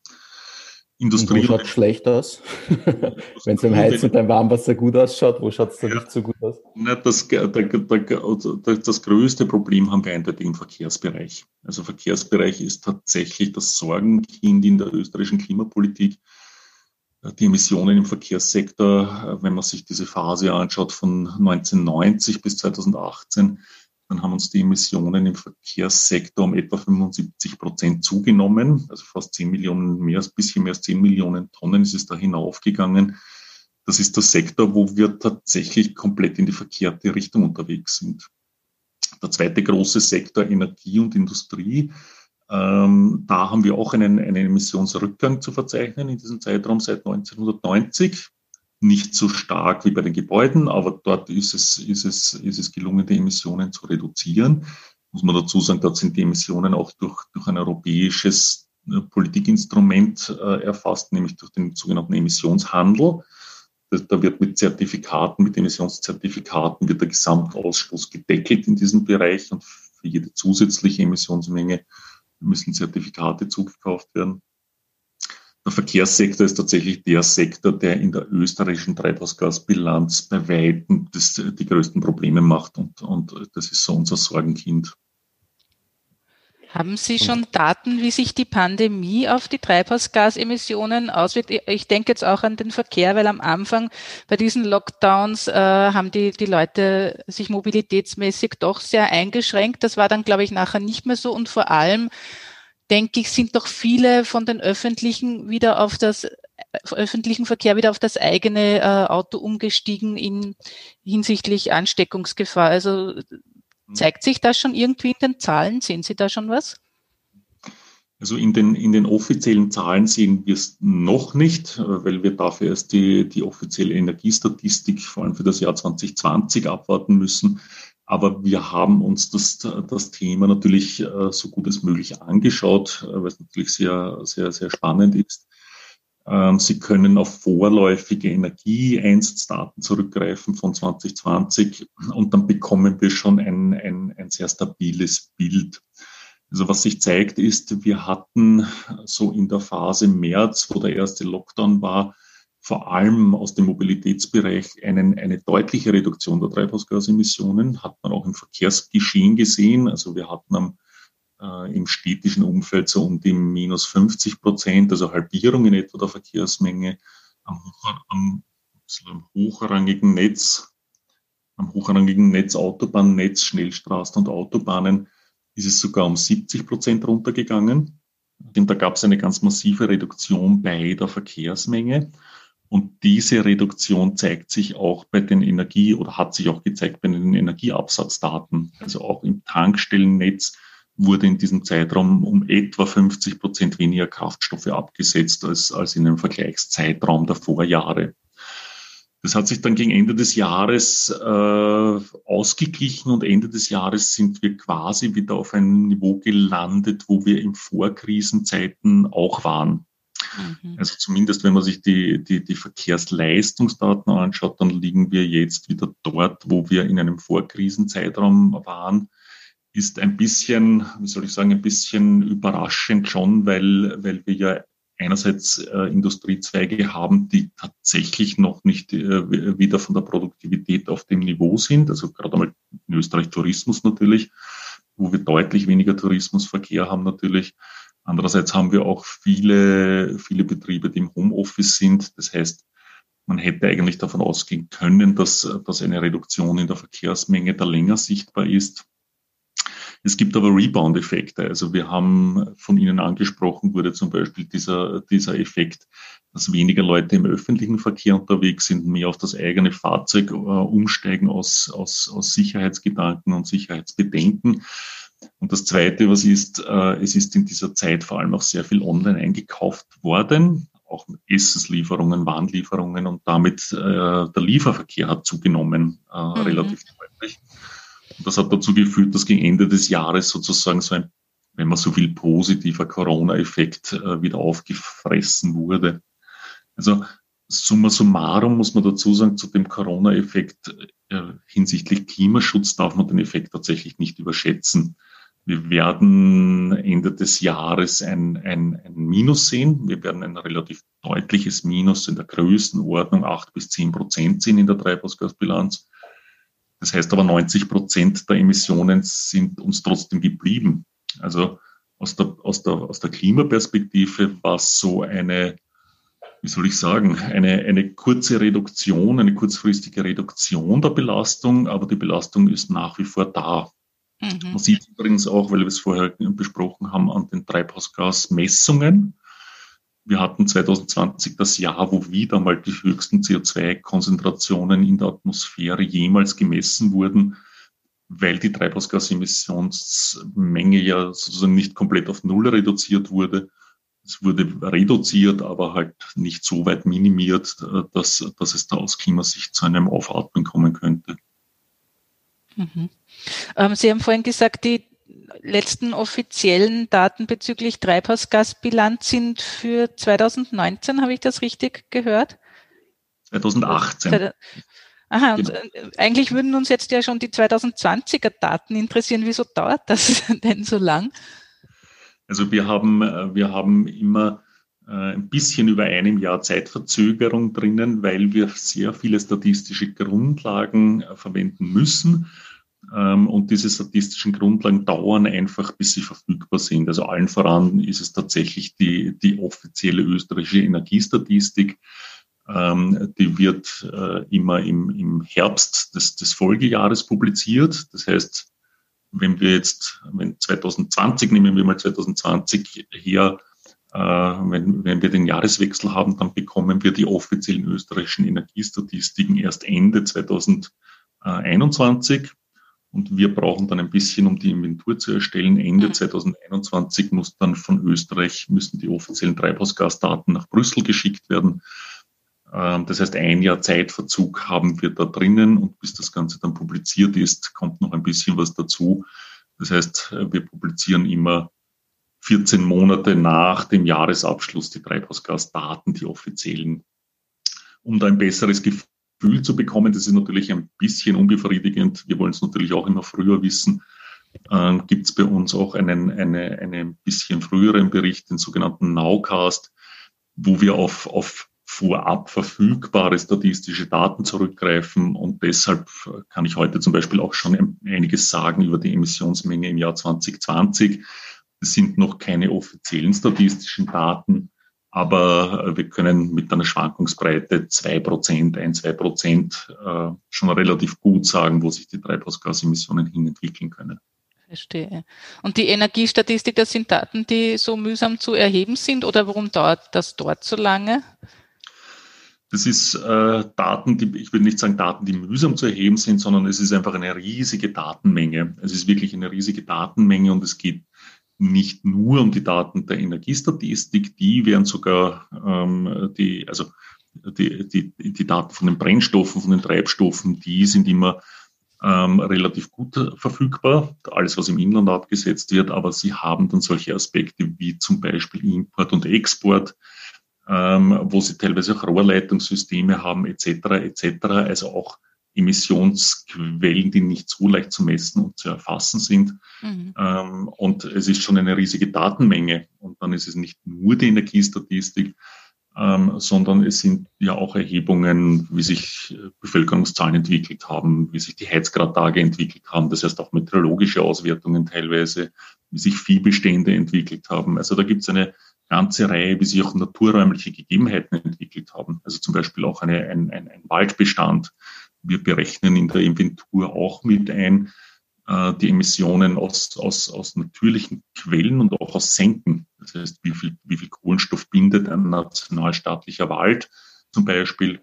Industrie. Und wo schaut schlecht aus? Wenn es im Heizen und beim Warmwasser gut ausschaut, wo schaut es da ja, nicht so gut aus? Na, das, das, das größte Problem haben wir eindeutig im Verkehrsbereich. Also Verkehrsbereich ist tatsächlich das Sorgenkind in der österreichischen Klimapolitik. Die Emissionen im Verkehrssektor, wenn man sich diese Phase anschaut von 1990 bis 2018, dann haben uns die Emissionen im Verkehrssektor um etwa 75 Prozent zugenommen, also fast 10 Millionen mehr, ein bisschen mehr als 10 Millionen Tonnen ist es da hinaufgegangen. Das ist der Sektor, wo wir tatsächlich komplett in die verkehrte Richtung unterwegs sind. Der zweite große Sektor Energie und Industrie. Ähm, da haben wir auch einen, einen Emissionsrückgang zu verzeichnen in diesem Zeitraum seit 1990 nicht so stark wie bei den Gebäuden, aber dort ist es, ist es, ist es gelungen, die Emissionen zu reduzieren. Muss man dazu sagen, dort sind die Emissionen auch durch, durch ein europäisches äh, Politikinstrument äh, erfasst, nämlich durch den sogenannten Emissionshandel. Das, da wird mit Zertifikaten, mit Emissionszertifikaten wird der Gesamtausstoß gedeckelt in diesem Bereich und für jede zusätzliche Emissionsmenge müssen Zertifikate zugekauft werden. Der Verkehrssektor ist tatsächlich der Sektor, der in der österreichischen Treibhausgasbilanz bei Weitem das, die größten Probleme macht und, und das ist so unser Sorgenkind. Haben Sie schon Daten, wie sich die Pandemie auf die Treibhausgasemissionen auswirkt? Ich denke jetzt auch an den Verkehr, weil am Anfang bei diesen Lockdowns äh, haben die, die Leute sich mobilitätsmäßig doch sehr eingeschränkt. Das war dann, glaube ich, nachher nicht mehr so und vor allem denke ich, sind doch viele von den öffentlichen wieder auf das öffentlichen Verkehr wieder auf das eigene äh, Auto umgestiegen in hinsichtlich Ansteckungsgefahr. Also hm. zeigt sich das schon irgendwie in den Zahlen? Sehen Sie da schon was? Also in den, in den offiziellen Zahlen sehen wir es noch nicht, äh, weil wir dafür erst die, die offizielle Energiestatistik vor allem für das Jahr 2020 abwarten müssen. Aber wir haben uns das, das Thema natürlich äh, so gut als möglich angeschaut, äh, weil es natürlich sehr, sehr, sehr spannend ist. Ähm, Sie können auf vorläufige Energieeinsatzdaten zurückgreifen von 2020 und dann bekommen wir schon ein, ein, ein sehr stabiles Bild. Also was sich zeigt, ist, wir hatten so in der Phase März, wo der erste Lockdown war, vor allem aus dem Mobilitätsbereich einen, eine deutliche Reduktion der Treibhausgasemissionen, hat man auch im Verkehrsgeschehen gesehen. Also wir hatten am, äh, im städtischen Umfeld so um die minus 50 Prozent, also Halbierung in etwa der Verkehrsmenge am, am, am hochrangigen Netz, am hochrangigen Netz Autobahnnetz, Schnellstraßen und Autobahnen ist es sogar um 70 Prozent runtergegangen. Denn da gab es eine ganz massive Reduktion bei der Verkehrsmenge. Und diese Reduktion zeigt sich auch bei den Energie- oder hat sich auch gezeigt bei den Energieabsatzdaten. Also auch im Tankstellennetz wurde in diesem Zeitraum um etwa 50 Prozent weniger Kraftstoffe abgesetzt als, als in einem Vergleichszeitraum der Vorjahre. Das hat sich dann gegen Ende des Jahres äh, ausgeglichen und Ende des Jahres sind wir quasi wieder auf ein Niveau gelandet, wo wir in Vorkrisenzeiten auch waren. Mhm. Also zumindest, wenn man sich die, die, die Verkehrsleistungsdaten anschaut, dann liegen wir jetzt wieder dort, wo wir in einem Vorkrisenzeitraum waren ist ein bisschen, wie soll ich sagen, ein bisschen überraschend schon, weil, weil wir ja einerseits äh, Industriezweige haben, die tatsächlich noch nicht äh, wieder von der Produktivität auf dem Niveau sind. Also gerade einmal in Österreich Tourismus natürlich, wo wir deutlich weniger Tourismusverkehr haben natürlich. Andererseits haben wir auch viele, viele Betriebe, die im Homeoffice sind. Das heißt, man hätte eigentlich davon ausgehen können, dass, dass eine Reduktion in der Verkehrsmenge da länger sichtbar ist. Es gibt aber Rebound-Effekte. Also wir haben von Ihnen angesprochen, wurde zum Beispiel dieser, dieser Effekt, dass weniger Leute im öffentlichen Verkehr unterwegs sind, mehr auf das eigene Fahrzeug äh, umsteigen aus, aus, aus Sicherheitsgedanken und Sicherheitsbedenken. Und das Zweite, was ist, äh, es ist in dieser Zeit vor allem auch sehr viel online eingekauft worden, auch Essenslieferungen, Warenlieferungen und damit äh, der Lieferverkehr hat zugenommen, äh, mhm. relativ deutlich. Das hat dazu geführt, dass gegen Ende des Jahres sozusagen so ein, wenn man so will, positiver Corona-Effekt äh, wieder aufgefressen wurde. Also summa summarum muss man dazu sagen, zu dem Corona-Effekt hinsichtlich Klimaschutz darf man den Effekt tatsächlich nicht überschätzen. Wir werden Ende des Jahres ein, ein, ein Minus sehen. Wir werden ein relativ deutliches Minus in der Größenordnung acht bis zehn Prozent sehen in der Treibhausgasbilanz. Das heißt aber 90 Prozent der Emissionen sind uns trotzdem geblieben. Also aus der, aus der, aus der Klimaperspektive war es so eine, wie soll ich sagen, eine, eine kurze Reduktion, eine kurzfristige Reduktion der Belastung, aber die Belastung ist nach wie vor da. Mhm. Man sieht übrigens auch, weil wir es vorher besprochen haben, an den Treibhausgasmessungen. Wir hatten 2020 das Jahr, wo wieder mal die höchsten CO2-Konzentrationen in der Atmosphäre jemals gemessen wurden, weil die Treibhausgasemissionsmenge ja sozusagen nicht komplett auf Null reduziert wurde. Es wurde reduziert, aber halt nicht so weit minimiert, dass, dass es da aus Klimasicht zu einem Aufatmen kommen könnte. Mhm. Ähm, Sie haben vorhin gesagt, die letzten offiziellen Daten bezüglich Treibhausgasbilanz sind für 2019, habe ich das richtig gehört? 2018. Aha, und genau. Äh, eigentlich würden uns jetzt ja schon die 2020er Daten interessieren. Wieso dauert das denn so lang? Also wir haben, äh, wir haben immer ein bisschen über einem Jahr Zeitverzögerung drinnen, weil wir sehr viele statistische Grundlagen verwenden müssen. Ähm, und diese statistischen Grundlagen dauern einfach, bis sie verfügbar sind. Also allen voran ist es tatsächlich die, die offizielle österreichische Energiestatistik. Ähm, die wird äh, immer im, im Herbst des, des Folgejahres publiziert. Das heißt, wenn wir jetzt, wenn 2020, nehmen wir mal 2020 her, äh, wenn, wenn wir den Jahreswechsel haben, dann bekommen wir die offiziellen österreichischen Energiestatistiken erst Ende 2021. Und wir brauchen dann ein bisschen, um die Inventur zu erstellen. Ende 2021 mhm. muss dann von Österreich, müssen die offiziellen Treibhausgasdaten nach Brüssel geschickt werden. Ähm, das heißt, ein Jahr Zeitverzug haben wir da drinnen und bis das Ganze dann publiziert ist, kommt noch ein bisschen was dazu. Das heißt, wir publizieren immer 14 Monate nach dem Jahresabschluss die Treibhausgasdaten, die offiziellen, um da ein besseres Gefühl zu bekommen. Das ist natürlich ein bisschen unbefriedigend. Wir wollen es natürlich auch immer früher wissen. Äh, Gibt es bei uns auch einen, eine, einen bisschen früheren Bericht, den sogenannten Nowcast, wo wir auf, auf vorab verfügbare statistische Daten zurückgreifen. Und deshalb kann ich heute zum Beispiel auch schon einiges sagen über die Emissionsmenge im Jahr 2020. Es sind noch keine offiziellen statistischen Daten. Aber äh, wir können mit einer Schwankungsbreite zwei Prozent, ein, zwei Prozent äh, schon relativ gut sagen, wo sich die Treibhausgasemissionen hin entwickeln können. Verstehe. Und die Energiestatistik, das sind Daten, die so mühsam zu erheben sind oder warum dauert das dort so lange? das ist äh, Daten, die, ich würde nicht sagen Daten, die mühsam zu erheben sind, sondern es ist einfach eine riesige Datenmenge. Es ist wirklich eine riesige Datenmenge und es geht nicht nur um die Daten der Energiestatistik, die werden sogar ähm, die, also die, die, die Daten von den Brennstoffen, von den Treibstoffen, die sind immer ähm, relativ gut verfügbar, alles was im Inland abgesetzt wird, aber sie haben dann solche Aspekte wie zum Beispiel Import und Export, ähm, wo sie teilweise auch Rohrleitungssysteme haben etc. etc. Also auch Emissionsquellen, die nicht so leicht zu messen und zu erfassen sind. Mhm. Ähm, und es ist schon eine riesige Datenmenge. Und dann ist es nicht nur die Energiestatistik, ähm, sondern es sind ja auch Erhebungen, wie sich Bevölkerungszahlen entwickelt haben, wie sich die Heizgradtage entwickelt haben, das heißt auch meteorologische Auswertungen teilweise, wie sich Viehbestände entwickelt haben. Also da gibt es eine ganze Reihe, wie sich auch naturräumliche Gegebenheiten entwickelt haben. Also zum Beispiel auch eine, ein, ein, ein Waldbestand. Wir berechnen in der Inventur auch mit ein äh, die Emissionen aus, aus, aus natürlichen Quellen und auch aus Senken. Das heißt, wie viel, wie viel Kohlenstoff bindet ein nationalstaatlicher Wald zum Beispiel.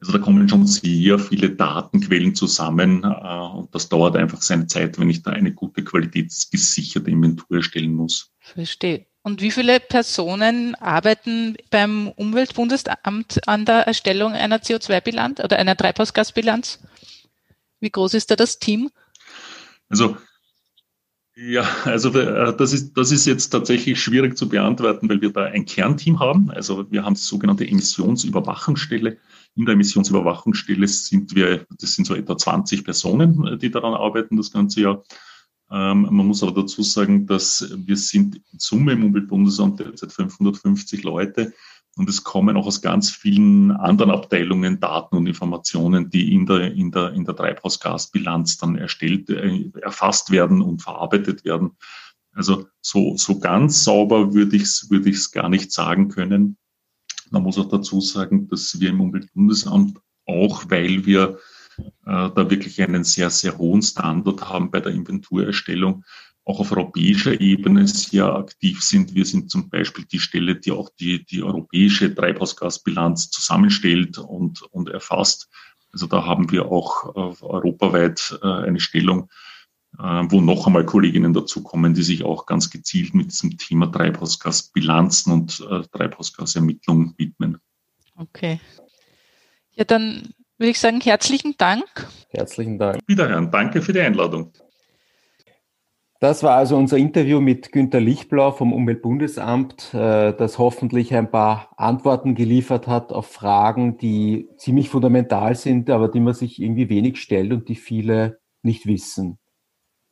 Also da kommen schon sehr viele Datenquellen zusammen äh, und das dauert einfach seine Zeit, wenn ich da eine gute qualitätsgesicherte Inventur erstellen muss. Verstehe. Und wie viele Personen arbeiten beim Umweltbundesamt an der Erstellung einer CO2-Bilanz oder einer Treibhausgasbilanz? Wie groß ist da das Team? Also ja, also äh, das ist, das ist jetzt tatsächlich schwierig zu beantworten, weil wir da ein Kernteam haben. Also wir haben die sogenannte Emissionsüberwachungsstelle. In der Emissionsüberwachungsstelle sind wir, das sind so etwa 20 Personen, die daran arbeiten das ganze Jahr. Ähm, man muss aber dazu sagen, dass wir sind in Summe im Umweltbundesamt derzeit 550 Leute und es kommen auch aus ganz vielen anderen Abteilungen Daten und Informationen, die in der, in der, in der Treibhausgasbilanz dann erstellt, äh, erfasst werden und verarbeitet werden. Also so, so ganz sauber würde ich es würde gar nicht sagen können. Man muss auch dazu sagen, dass wir im Umweltbundesamt auch, weil wir da wirklich einen sehr, sehr hohen Standard haben bei der Inventurerstellung, auch auf europäischer Ebene sehr aktiv sind. Wir sind zum Beispiel die Stelle, die auch die, die europäische Treibhausgasbilanz zusammenstellt und, und erfasst. Also da haben wir auch äh, europaweit äh, eine Stellung, äh, wo noch einmal Kolleginnen dazukommen, die sich auch ganz gezielt mit diesem Thema Treibhausgasbilanzen und äh, Treibhausgasermittlung widmen. Okay. Ja, dann würde ich sagen, herzlichen Dank. Herzlichen Dank. Wiederhören. Danke für die Einladung. Das war also unser Interview mit Günter Lichtblau vom Umweltbundesamt, äh, das hoffentlich ein paar Antworten geliefert hat auf Fragen, die ziemlich fundamental sind, aber die man sich irgendwie wenig stellt und die viele nicht wissen.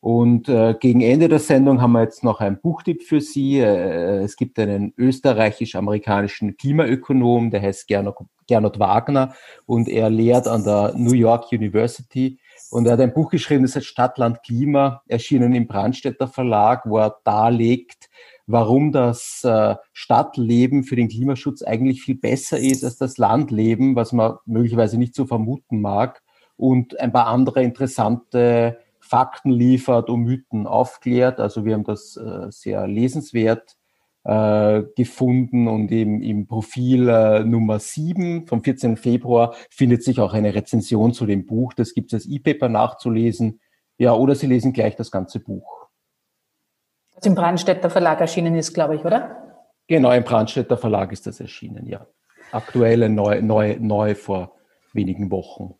Und äh, gegen Ende der Sendung haben wir jetzt noch einen Buchtipp für Sie. Äh, es gibt einen österreichisch-amerikanischen Klimaökonom, der heißt Gernot, Gernot Wagner und er lehrt an der New York University. Und er hat ein Buch geschrieben, das heißt Stadtland Klima, erschienen im Brandstätter Verlag, wo er darlegt, warum das äh, Stadtleben für den Klimaschutz eigentlich viel besser ist als das Landleben, was man möglicherweise nicht so vermuten mag. Und ein paar andere interessante Fakten liefert und Mythen aufklärt. Also wir haben das äh, sehr lesenswert äh, gefunden und im, im Profil äh, Nummer 7 vom 14. Februar findet sich auch eine Rezension zu dem Buch. Das gibt es als E-Paper nachzulesen. Ja, oder Sie lesen gleich das ganze Buch. Das im Brandstätter Verlag erschienen ist, glaube ich, oder? Genau, im Brandstätter Verlag ist das erschienen, ja. Aktuelle, neu, neu, neu vor wenigen Wochen.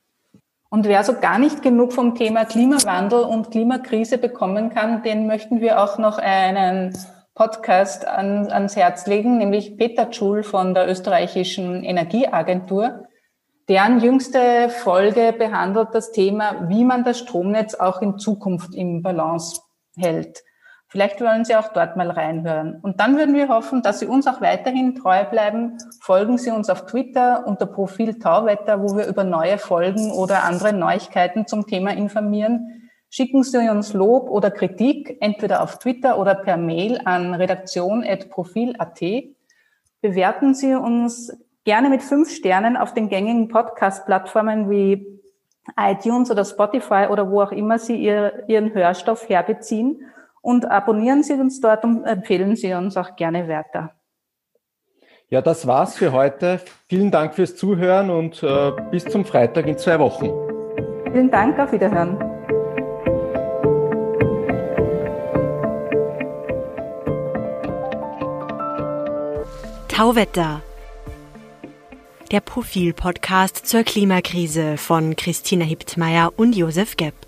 Und wer so gar nicht genug vom Thema Klimawandel und Klimakrise bekommen kann, den möchten wir auch noch einen Podcast an, ans Herz legen, nämlich Peter Schul von der österreichischen Energieagentur. Deren jüngste Folge behandelt das Thema, wie man das Stromnetz auch in Zukunft im Balance hält. Vielleicht wollen Sie auch dort mal reinhören. Und dann würden wir hoffen, dass Sie uns auch weiterhin treu bleiben. Folgen Sie uns auf Twitter unter Profil Tauwetter, wo wir über neue Folgen oder andere Neuigkeiten zum Thema informieren. Schicken Sie uns Lob oder Kritik entweder auf Twitter oder per Mail an redaktion.profil.at. Bewerten Sie uns gerne mit fünf Sternen auf den gängigen Podcast-Plattformen wie iTunes oder Spotify oder wo auch immer Sie Ihren Hörstoff herbeziehen und abonnieren Sie uns dort und empfehlen Sie uns auch gerne weiter. Ja, das war's für heute. Vielen Dank fürs Zuhören und äh, bis zum Freitag in zwei Wochen. Vielen Dank, auf Wiederhören. Tauwetter. Der Profil-Podcast zur Klimakrise von Christina Hiptmeier und Josef Gepp.